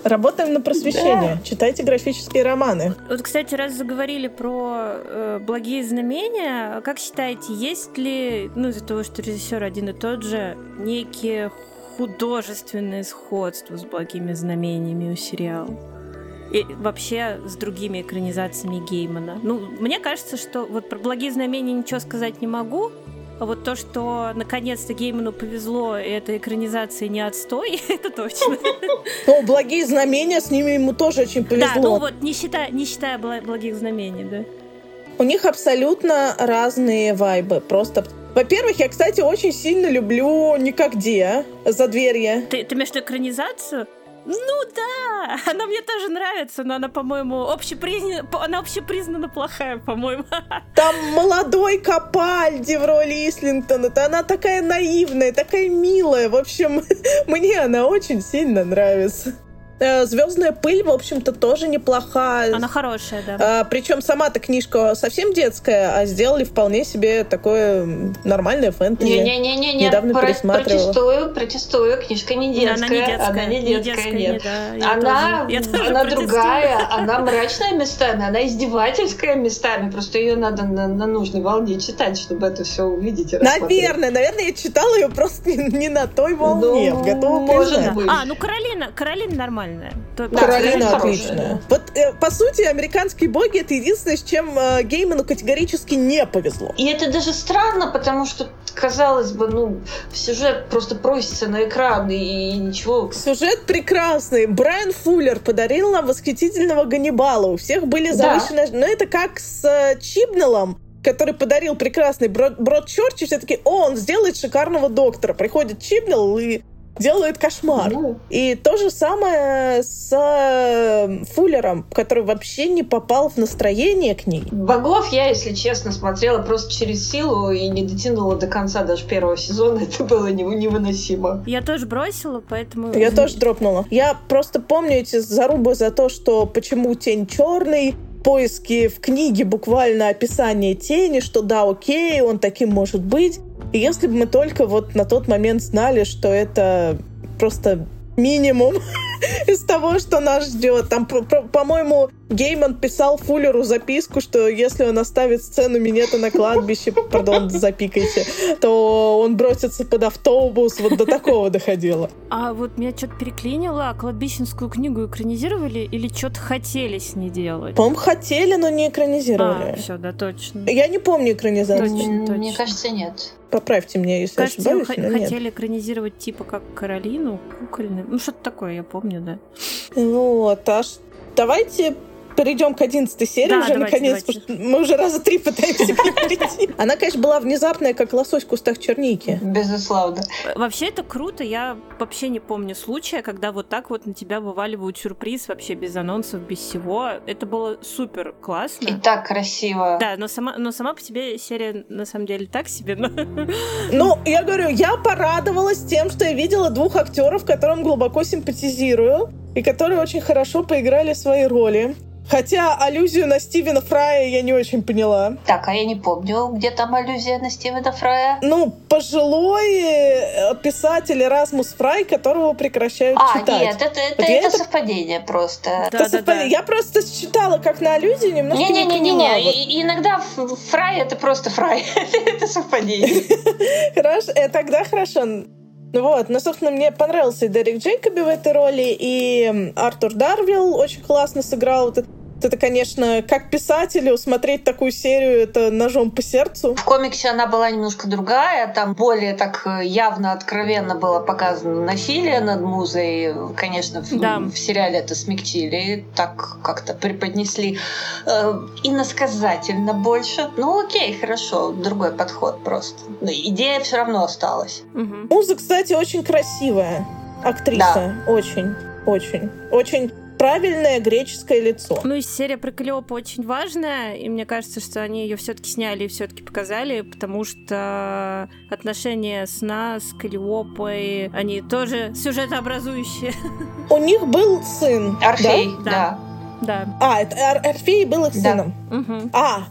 Работаем на просвещение. Да. Читайте графические романы. Вот, кстати, раз заговорили про э, благие знамения, как считаете, есть ли, ну, из-за того, что режиссер один и тот же, некие художественные сходства с благими знамениями у сериала? И вообще с другими экранизациями Геймана. Ну, мне кажется, что вот про благие знамения ничего сказать не могу, вот то, что наконец-то Гейману повезло, и эта экранизация не отстой, это точно. Ну, благие знамения, с ними ему тоже очень повезло. Да, ну вот, не считая, не считая благих знамений, да. У них абсолютно разные вайбы. Просто во-первых, я, кстати, очень сильно люблю «Никогде» за дверье. Ты, ты имеешь виду экранизацию? Ну да, она мне тоже нравится, но она, по-моему, общепризнана, она общепризнана плохая, по-моему. Там молодой Капальди в роли Ислингтона, это она такая наивная, такая милая. В общем, мне она очень сильно нравится. Э, Звездная пыль, в общем-то, тоже неплохая. Она хорошая, да. А, причем сама-то книжка совсем детская, а сделали вполне себе такое нормальное фэнтези. Не-не-не, недавно про- пересматривала. Протестую, протестую, книжка не детская. Она не детская, она не детская, не детская нет. Не, да, она тоже, она другая, она мрачная местами, она издевательская местами. Просто ее надо на, на нужной волне читать, чтобы это все увидеть и Наверное, наверное, я читала ее просто не, не на той волне, ну, готова может быть. А, ну Каролина, Каролина нормально нормальная. То, да, Каролина отличная. Вот, э, по сути, американские боги это единственное, с чем э, Гейману категорически не повезло. И это даже странно, потому что, казалось бы, ну, сюжет просто просится на экран и, и ничего. Сюжет прекрасный. Брайан Фуллер подарил нам восхитительного Ганнибала. У всех были завышенные... Да. Но это как с э, Чибнеллом который подарил прекрасный Брод, Брод Чорч, и все таки о, он сделает шикарного доктора. Приходит Чибнелл и делает кошмар. Ну. И то же самое с э, Фуллером, который вообще не попал в настроение к ней. Богов я, если честно, смотрела просто через силу и не дотянула до конца даже первого сезона. Это было невыносимо. Я тоже бросила, поэтому... Я тоже дропнула. Я просто помню эти зарубы за то, что почему тень черный, поиски в книге буквально описание тени, что да, окей, он таким может быть. И если бы мы только вот на тот момент знали, что это просто минимум из того, что нас ждет. Там, по-моему, Гейман писал Фуллеру записку, что если он оставит сцену минета на кладбище, пардон, запикайте, то он бросится под автобус. Вот до такого доходило. А вот меня что-то переклинило. А кладбищенскую книгу экранизировали или что-то хотели с ней делать? По-моему, хотели, но не экранизировали. А, все, да, точно. Я не помню экранизацию. Точно, точно. Мне кажется, нет. Поправьте меня, если Кажется, ошибаюсь. Х- хотели нет. экранизировать типа как Каролину, кукольную. Ну, что-то такое, я помню, да. Вот, а давайте перейдем к одиннадцатой серии Да, уже давайте, наконец, давайте. мы уже раза три пытаемся прийти. Она, конечно, была внезапная, как лосось в кустах черники. Безусловно. Вообще это круто. Я вообще не помню случая, когда вот так вот на тебя вываливают сюрприз вообще без анонсов, без всего. Это было супер И классно. так красиво. Да, но сама, но сама по себе серия на самом деле так себе. но- Ну, я говорю, я порадовалась тем, что я видела двух актеров, которым глубоко симпатизирую, и которые очень хорошо поиграли свои роли. Хотя аллюзию на Стивена Фрая я не очень поняла. Так, а я не помню, где там аллюзия на Стивена Фрая. Ну, пожилой э, писатель Эрасмус Фрай, которого прекращают А, читать. нет, это, это, Вот это это- совпадение просто. Это Да, да, совпад- да. Я просто считала как на аллюзию, немножко не, поняла. Не-не-не-не, Вот. И- иногда фрай это просто фрай. это совпадение. Хорошо, э, тогда хорошо. Вот, ну, собственно, мне понравился и Дерек Джейкоби в этой роли, и Артур Дарвилл очень классно сыграл. Вот это, конечно, как писателю смотреть такую серию, это ножом по сердцу. В комиксе она была немножко другая, там более так э, явно, откровенно было показано насилие над музой. Конечно, в, Да. в сериале это смягчили, так как-то преподнесли э, иносказательно больше. Ну окей, хорошо, другой подход просто. Но идея все равно осталась. Мгм. Муза, кстати, очень красивая. Актриса. Очень, очень, очень правильное греческое лицо. Ну и серия про Калиопу очень важная, и мне кажется, что они ее все-таки сняли и все-таки показали, потому что отношения сна с Калиопой, они тоже сюжетообразующие. У них был сын. Орфей, Да. да. Да. Да? А, это Ор- Орфей был их Да. сыном. Мгм. А,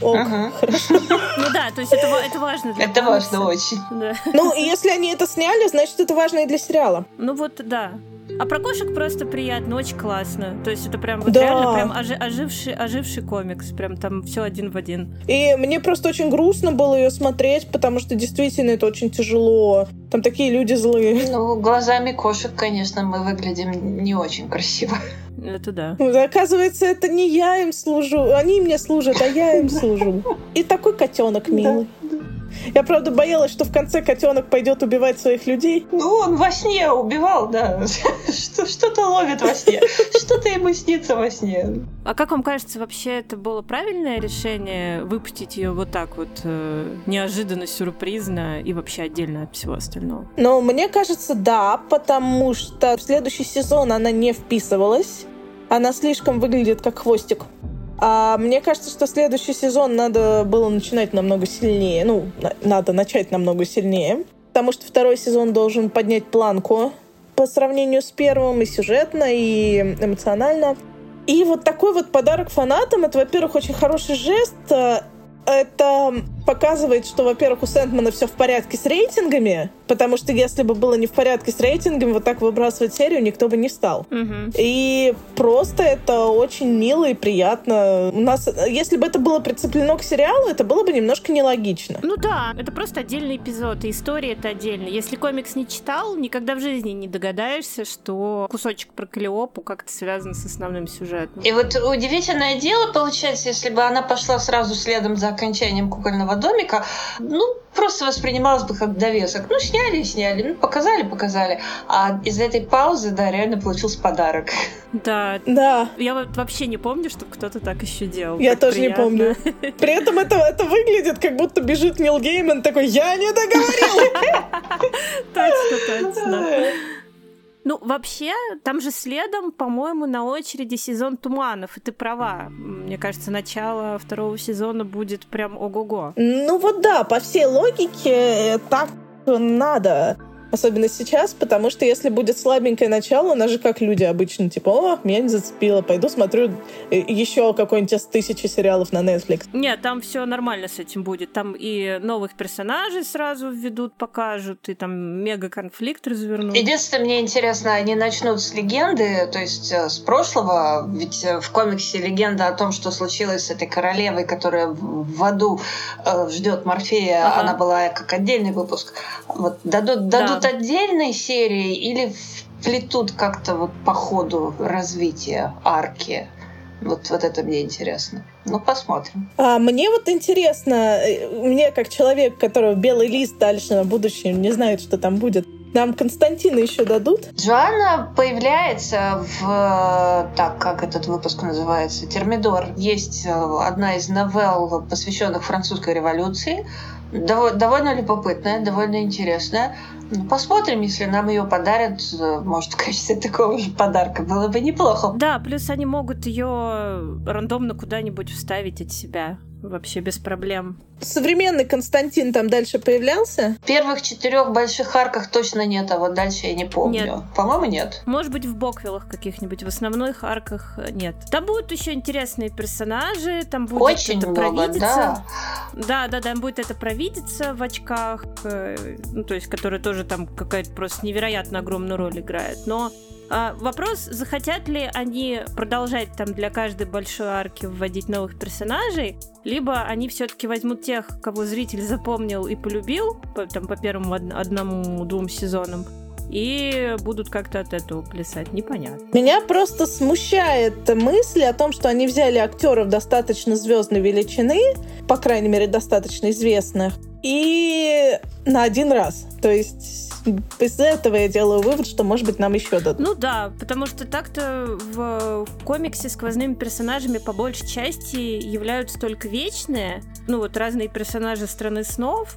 ок. Мгм. Ну да, то есть это, это важно для Это комикса. важно очень. Да. Ну, если они это сняли, значит, это важно и для сериала. Ну вот, да. А про кошек просто приятно, очень классно. То есть это прям вот Да. реально прям ожи- оживший, оживший комикс. Прям там все один в один. И мне просто очень грустно было ее смотреть, потому что действительно это очень тяжело. Там такие люди злые. Ну, глазами кошек, конечно, мы выглядим не очень красиво. Это да. Оказывается, это не я им служу, они мне служат, а я им служу. И такой котенок милый. Я правда боялась, что в конце котенок пойдет убивать своих людей. Ну, он во сне убивал, да. Что- Что-то ловит во сне. Что-то ему снится во сне. А как вам кажется, вообще это было правильное решение выпустить ее вот так вот э, неожиданно, сюрпризно и вообще отдельно от всего остального? Но мне кажется, да, потому что в следующий сезон она не вписывалась. Она слишком выглядит как хвостик. А мне кажется, что следующий сезон надо было начинать намного сильнее. Ну, на- надо начать намного сильнее. Потому что второй сезон должен поднять планку по сравнению с первым и сюжетно, и эмоционально. И вот такой вот подарок фанатам, это, во-первых, очень хороший жест. э, Это показывает, что, во-первых, у Сэндмана все в порядке с рейтингами, потому что если бы было не в порядке с рейтингами, вот так выбрасывать серию никто бы не стал. Мгм. И просто это очень мило и приятно. У нас, если бы это было прицеплено к сериалу, это было бы немножко нелогично. Ну да, это просто отдельный эпизод, и история это отдельно. Если комикс не читал, никогда в жизни не догадаешься, что кусочек про Калиопу как-то связан с основным сюжетом. И вот удивительное дело получается, если бы она пошла сразу следом за окончанием кукольного домика, ну, просто воспринималось бы как довесок. Ну, сняли и сняли, ну, показали, показали. А из этой паузы, да, реально получился подарок. Да, Да, я вот вообще не помню, чтобы кто-то так еще делал. я Так тоже не приятно. помню. При этом это, это выглядит, как будто бежит Нил Гейман такой, я не договорил. Точно, точно. Ну, вообще, там же следом, по-моему, на очереди сезон туманов, и ты права. Мне кажется, начало второго сезона будет прям ого-го. Ну вот да, по всей логике э, так надо. Особенно сейчас, потому что если будет слабенькое начало, у нас же как люди обычно, типа, о, меня не зацепило, пойду смотрю э, еще какой-нибудь из тысячи сериалов на Netflix. Нет, там все нормально с этим будет. Там и новых персонажей сразу введут, покажут, и там мега-конфликт развернут. Единственное, мне интересно, они начнут с легенды, то есть э, с прошлого, ведь э, в комиксе легенда о том, что случилось с этой королевой, которая в аду ждет Морфея, Ага. она была как отдельный выпуск. Вот дадут, Да. Дадут отдельные серии или вплетут как-то вот по ходу развития арки. Вот, вот это мне интересно. Ну, посмотрим. А мне вот интересно, э, мне как человек, которого белый лист дальше на будущее не знает, что там будет, Нам Константина еще дадут? Джоанна появляется в... Так, как этот выпуск называется? Термидор. Есть э, одна из новелл, посвященных французской революции. Довольно любопытная, довольно интересная. Ну, посмотрим, если нам ее подарят, может, в качестве такого же подарка. Было бы неплохо. Да, плюс они могут ее рандомно куда-нибудь вставить от себя вообще без проблем. Современный Константин там дальше появлялся? В первых четырех больших арках точно нет, а вот дальше я не помню. Нет. По-моему, нет. Может быть, в боквиллах каких-нибудь, в основных арках э, нет. Там будут еще интересные персонажи, там будет Очень это много, провидица. да. Да, да, там будет это провидица в очках, э, ну, то есть, которая тоже там какая-то просто невероятно огромную роль играет. Но вопрос, захотят ли они продолжать там для каждой большой арки вводить новых персонажей, либо они все-таки возьмут тех, кого зритель запомнил и полюбил, по, там по первым од- одному-двум сезонам, и будут как-то от этого плясать. Непонятно. Меня просто смущает мысль о том, что они взяли актеров достаточно звездной величины, по крайней мере, достаточно известных, и на один раз. То есть из этого я делаю вывод, что, может быть, нам еще дадут. Ну да, потому что так-то в комиксе сквозными персонажами по большей части являются только вечные. Ну вот разные персонажи страны снов,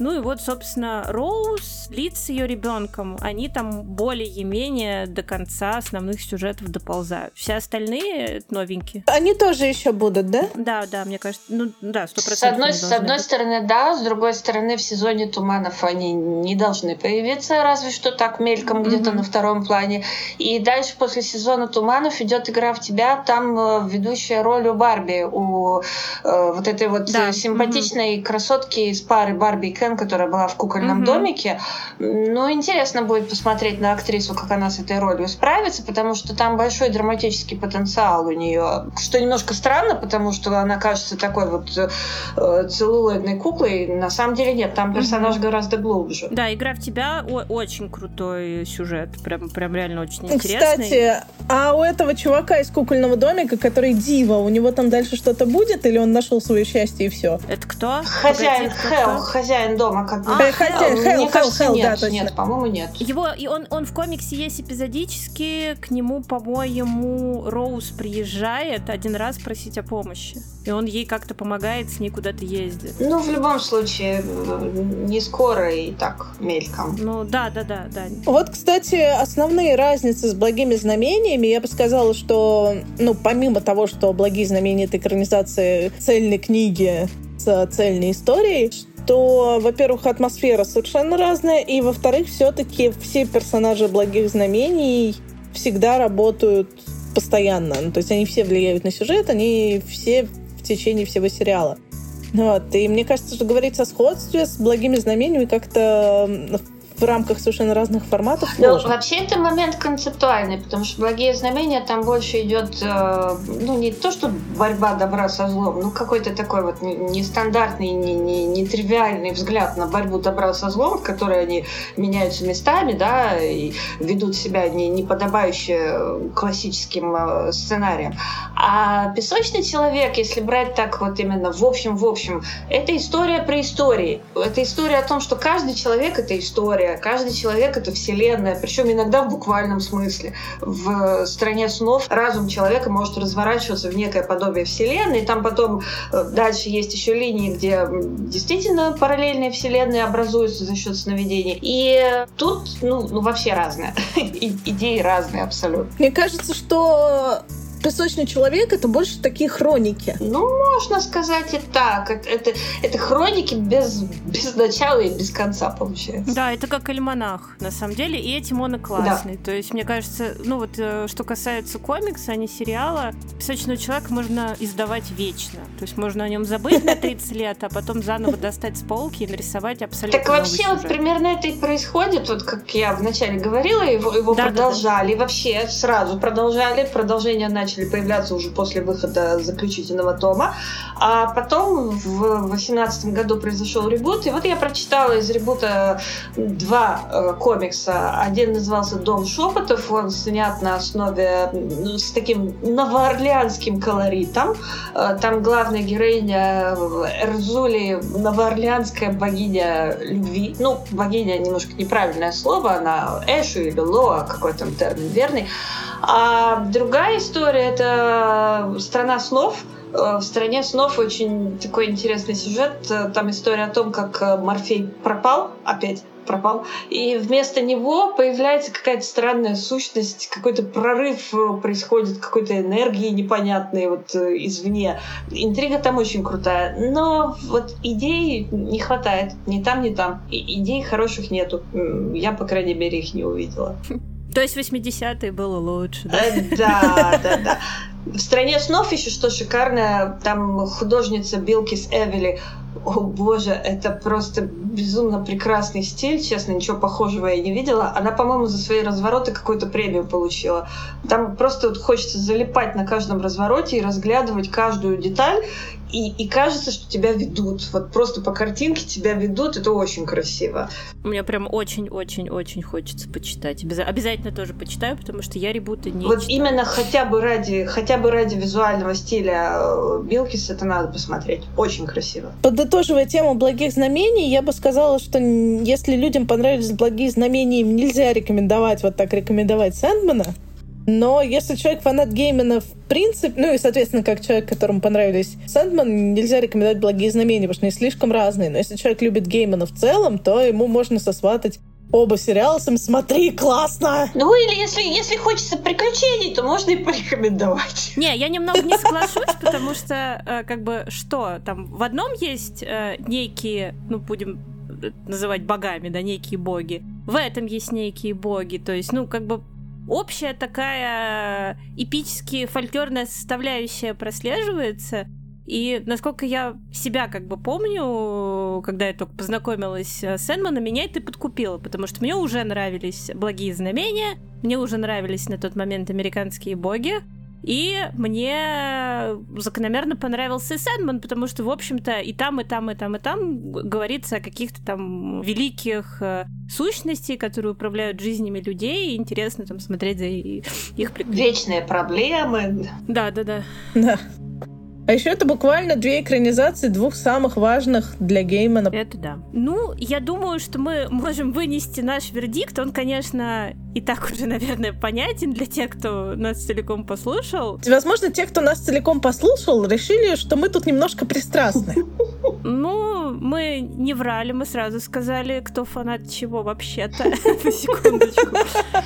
ну и вот, собственно, Роуз, Лид с ее ребенком, они там более-менее до конца основных сюжетов доползают. Все остальные новенькие. Они тоже еще будут, да? Да, да, мне кажется, ну да, сто процентов. С одной, с одной быть. стороны, да, с другой стороны, в сезоне туманов они не должны появиться, разве что так мельком где-то mm-hmm. на втором плане. И дальше после сезона туманов идет игра в тебя, там э, ведущая роль у Барби, у э, вот этой вот да. симпатичной mm-hmm. красотки из пары Барби и Кен, которая была в кукольном угу. домике. Ну, интересно будет посмотреть на актрису, как она с этой ролью справится, потому что там большой драматический потенциал у нее. Что немножко странно, потому что она кажется такой вот э, целлулоидной куклой. На самом деле нет, там персонаж угу. гораздо глубже. Да, игра в тебя очень крутой сюжет. Прям, прям реально очень интересный. Кстати, а у этого чувака из кукольного домика, который Дива, у него там дальше что-то будет, или он нашел свое счастье и все? Это кто? Хозяин Хелл, хозяин дома, как бы. А, Хелл, Хелл, Мне кажется, Хелл, нет, да, нет, по-моему, нет. Его, и он, он в комиксе есть эпизодически, к нему, по-моему, Роуз приезжает один раз просить о помощи. И он ей как-то помогает, с ней куда-то ездит. Ну, в любом случае, не скоро и так мельком. Ну, да, да, да, да. Вот, кстати, основные разницы с благими знамениями, я бы сказала, что, ну, помимо того, что благие знамения — это экранизация цельной книги с цельной историей, то, во-первых, атмосфера совершенно разная, и, во-вторых, все-таки все персонажи благих знамений всегда работают постоянно. Ну, то есть они все влияют на сюжет, они все в течение всего сериала. Вот. И мне кажется, что говорить о сходстве с благими знамениями как-то в рамках совершенно разных форматов ну, сложно. Ну, вообще это момент концептуальный, потому что благие знамения там больше идет, э, ну, не то, что борьба добра со злом, ну, какой-то такой вот нестандартный, не, не, не тривиальный взгляд на борьбу добра со злом, в которой они меняются местами, да, и ведут себя не, не подобающе классическим э, сценариям. А «Песочный человек», если брать так вот именно в общем, в общем, это история про истории. Это история о том, что каждый человек — это история, Каждый человек — это вселенная, причем иногда в буквальном смысле. В «Стране снов» разум человека может разворачиваться в некое подобие вселенной. Там потом э, дальше есть еще линии, где действительно параллельные вселенные образуются за счет сновидений. И тут, ну, ну вообще разные. Идеи разные абсолютно. Мне кажется, что Песочный человек это больше такие хроники. Ну, можно сказать и так. Это, это, это хроники без, без начала и без конца, получается. Да, это как альманах, на самом деле. И этим он и классный. Да. То есть, мне кажется, ну вот, э, что касается комикса, а не сериала, Песочного человека можно издавать вечно. То есть, можно о нем забыть на 30 лет, а потом заново достать с полки и нарисовать абсолютно Так вообще, вот примерно это и происходит. Вот как я вначале говорила, его, его да, продолжали. Да, да. И вообще сразу продолжали. Продолжение начали начали появляться уже после выхода заключительного тома. А потом в 2018 году произошел ребут, и вот я прочитала из ребута два э, комикса. Один назывался «Дом шепотов», он снят на основе ну, с таким новоорлеанским колоритом. Э, там главная героиня Эрзули, новоорлеанская богиня любви. Ну, богиня немножко неправильное слово, она Эшу или Лоа, какой там термин верный. А другая история — это «Страна снов», в стране снов очень такой интересный сюжет. Там история о том, как Морфей пропал опять пропал. И вместо него появляется какая-то странная сущность, какой-то прорыв происходит, какой-то энергии непонятной вот э, извне. Интрига там очень крутая. Но вот идей не хватает. Ни там, ни там. И идей хороших нету. Я, по крайней мере, их не увидела. То есть 80-е было лучше, да? Э, да, да, да. В «Стране снов» еще что шикарное, там художница Билкис Эвели о боже, это просто безумно прекрасный стиль, честно, ничего похожего я не видела. Она, по-моему, за свои развороты какую-то премию получила. Там просто вот хочется залипать на каждом развороте и разглядывать каждую деталь и, и кажется, что тебя ведут. Вот просто по картинке тебя ведут, это очень красиво. Мне прям очень-очень-очень хочется почитать. Обязательно тоже почитаю, потому что я ребуты не Вот читаю. именно хотя бы ради, хотя бы ради визуального стиля э, Билкис это надо посмотреть. Очень красиво. Подытоживая тему благих знамений, я бы сказала, что если людям понравились благие знамения, им нельзя рекомендовать вот так рекомендовать Сэндмана. Но если человек фанат Геймена в принципе, ну и, соответственно, как человек, которому понравились Сэндман, нельзя рекомендовать «Благие знамения», потому что они слишком разные. Но если человек любит Геймена в целом, то ему можно сосватать оба сериала, сам смотри, классно! Ну или если, если хочется приключений, то можно и порекомендовать. Не, я немного не соглашусь, потому что, э, как бы, что, там, в одном есть э, некие, ну, будем называть богами, да, некие боги. В этом есть некие боги, то есть, ну, как бы общая такая эпически фольклорная составляющая прослеживается. И насколько я себя как бы помню, когда я только познакомилась с Энманом, меня это подкупило, потому что мне уже нравились «Благие знамения», мне уже нравились на тот момент американские боги, и мне закономерно понравился Сэндман, потому что, в общем-то, и там, и там, и там, и там говорится о каких-то там великих э, сущностей, которые управляют жизнями людей, и интересно там смотреть за их. Вечные проблемы. Да, да, да. Да. А еще это буквально две экранизации двух самых важных для Геймана. Это да. Ну, я думаю, что мы можем вынести наш вердикт. Он, конечно, и так уже, наверное, понятен для тех, кто нас целиком послушал. Возможно, те, кто нас целиком послушал, решили, что мы тут немножко пристрастны. Ну, мы не врали, мы сразу сказали, кто фанат чего вообще-то. На секундочку.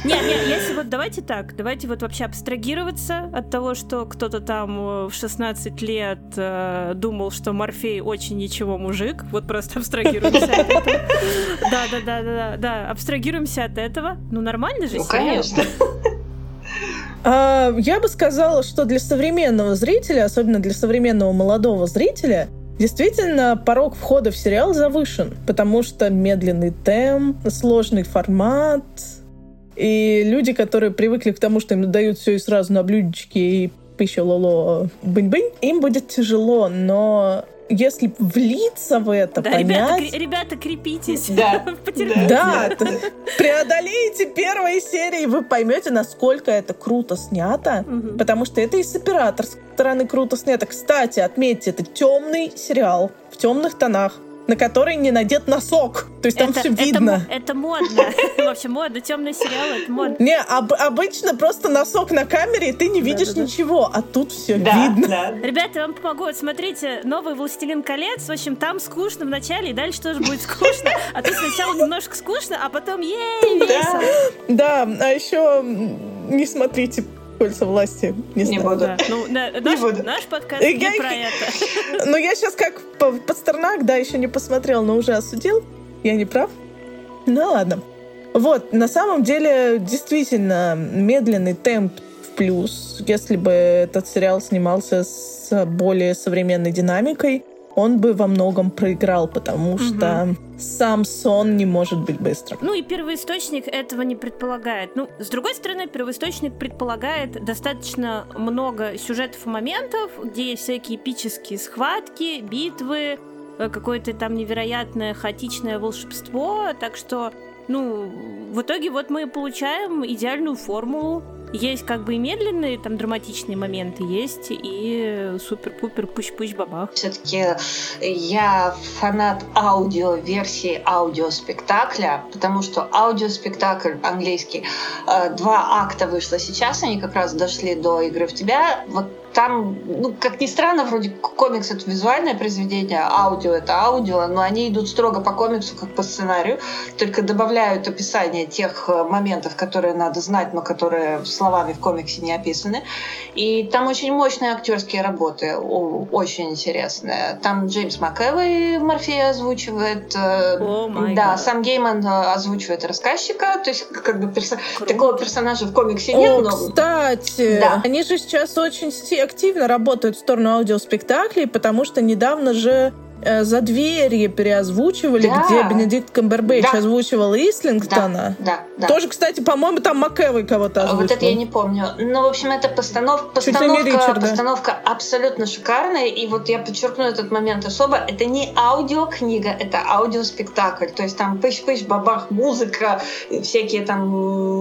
Не, не, если вот давайте так, давайте вот вообще абстрагироваться от того, что кто-то там в 16 лет э, думал, что Морфей очень ничего мужик. Вот просто абстрагируемся от этого. Да, да, да, да, да, абстрагируемся от этого. Ну, нормально же Ну, конечно. А, я бы сказала, что для современного зрителя, особенно для современного молодого зрителя, Действительно, порог входа в сериал завышен, потому что медленный темп, сложный формат, и люди, которые привыкли к тому, что им дают все и сразу на блюдечке и пищу лоло бынь-бынь, им будет тяжело, но если влиться в это, да, понять... Ребята, ребята крепитесь. Да. Да, преодолеете первые серии, вы поймете, насколько это круто снято, Мгм. потому что это и с операторской стороны круто снято. Кстати, отметьте, это темный сериал в темных тонах, на который не надет носок. То есть там Это- все это видно. мо- Это модно. Вообще модно. Темный сериал, это модно. Не, об- обычно просто носок на камере, и ты не видишь Да-да-да. ничего, а тут все Да, видно. да. Ребята, я вам помогу. Вот Смотрите, новый «Властелин колец». В общем, там скучно в начале, и дальше тоже будет скучно. А тут сначала немножко скучно, а потом ей весело. Да, а еще не смотрите «Кольца власти». Не, Не буду. Да, ну, на- наш, буду. наш подкаст Я- не про это. Ну, я сейчас как Пастернак, да, еще не посмотрел, но уже осудил. Я не прав? Ну, ладно. Вот, на самом деле, действительно, медленный темп в плюс. Если бы этот сериал снимался с более современной динамикой, он бы во многом проиграл, потому Мгм. что сам сон не может быть быстрым. Ну и первоисточник этого не предполагает. Ну, с другой стороны, первоисточник предполагает достаточно много сюжетов и моментов, где есть всякие эпические схватки, битвы, э, какое-то там невероятное хаотичное волшебство, так что, ну, в итоге вот мы получаем идеальную формулу есть как бы и медленные там драматичные моменты, есть и супер-пупер пуш-пуш бабах. Все-таки я фанат аудио-версии аудиоспектакля, потому что аудиоспектакль английский, э, два акта вышло сейчас, они как раз дошли до игры в тебя. Вот там, ну, как ни странно, вроде комикс это визуальное произведение, аудио это аудио, но они идут строго по комиксу, как по сценарию, только добавляют описание тех э, моментов, которые надо знать, но которые словами в комиксе не описаны. И там очень мощные актерские работы, очень интересные. Там Джеймс МакЭвой Морфея озвучивает. Oh да, God. сам Гейман э, озвучивает рассказчика, то есть как бы перso... такого персонажа в комиксе нет. О, но... кстати, да. они же сейчас очень активно работают в сторону аудиоспектаклей, потому что недавно же за двери переозвучивали, да. где Бенедикт Камбербэтч да. озвучивал Ислингтона. Да, да, да. Тоже, кстати, по-моему, там Макэвой кого-то озвучивал. Вот это я не помню. Ну, в общем, это постанов... постановка, Ричарда. постановка абсолютно шикарная. И вот я подчеркну этот момент особо. Это не аудиокнига, это аудиоспектакль. То есть там пыщ-пыщ, бабах, музыка, всякие там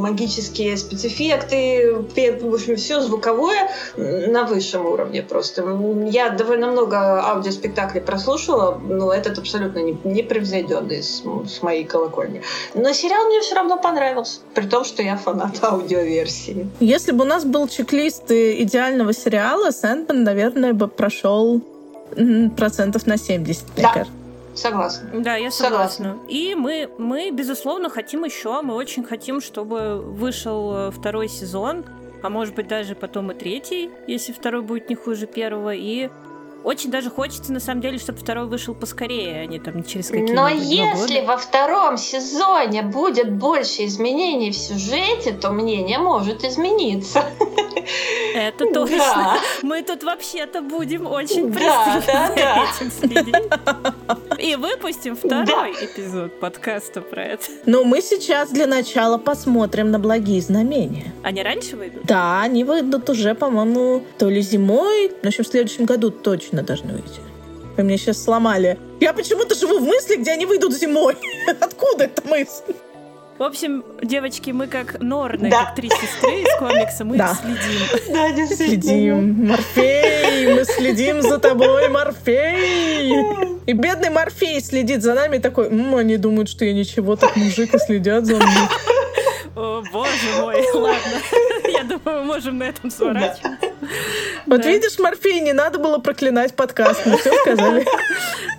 магические спецэффекты, в общем, все звуковое на высшем уровне просто. Я довольно много аудиоспектаклей прослушала, слушала, но этот абсолютно непревзойденный с, с моей колокольни. Но сериал мне все равно понравился, при том, что я фанат аудиоверсии. Если бы у нас был чек-лист идеального сериала, Сэндман, наверное, бы прошел процентов на 70, мне да. кажется. Согласна. Да, я согласна. согласна. И мы, мы, безусловно, хотим еще. Мы очень хотим, чтобы вышел э, второй сезон, а может быть даже потом и третий, если второй будет не хуже первого. И очень даже хочется, на самом деле, чтобы второй вышел поскорее, а не там через какие-то Но если года. во втором сезоне будет больше изменений в сюжете, то мнение может измениться. Это точно. Да. Мы тут вообще-то будем очень пристально да, да, этим следить. И выпустим второй эпизод подкаста про это. Но мы сейчас для начала посмотрим на благие знамения. Они раньше выйдут? Да, они выйдут уже, по-моему, то ли зимой, в общем, в следующем году точно точно должны выйти. Вы меня сейчас сломали. Я почему-то живу в мысли, где они выйдут зимой. Откуда эта мысль? В общем, девочки, мы как Норны, да. как три сестры из комикса, мы да. следим. Да, действительно. Следим. Морфей, мы следим за тобой, Морфей. И бедный Морфей следит за нами такой, М, они думают, что я ничего, так мужик и следят за мной. О, боже мой, ладно. Я думаю, мы можем на этом сворачивать. Вот видишь, Морфей, не надо было проклинать подкаст, мы все сказали.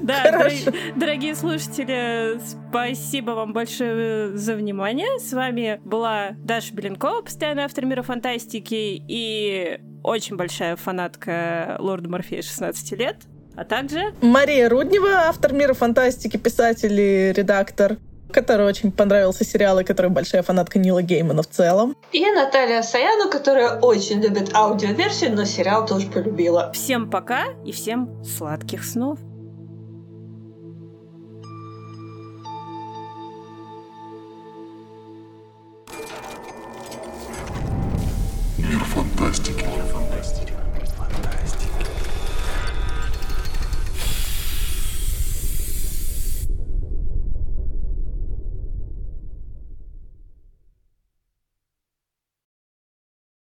Да, дорогие слушатели, спасибо вам большое за внимание. С вами была Даша Беленкова, постоянный автор мира фантастики и очень большая фанатка Лорда Морфея 16 лет. А также... Мария Руднева, автор мира фантастики, писатель и редактор который очень понравился сериал и который большая фанатка Нила Геймана в целом. И Наталья Саяну, которая очень любит аудиоверсию, но сериал тоже полюбила. Всем пока и всем сладких снов. Мир фантастики.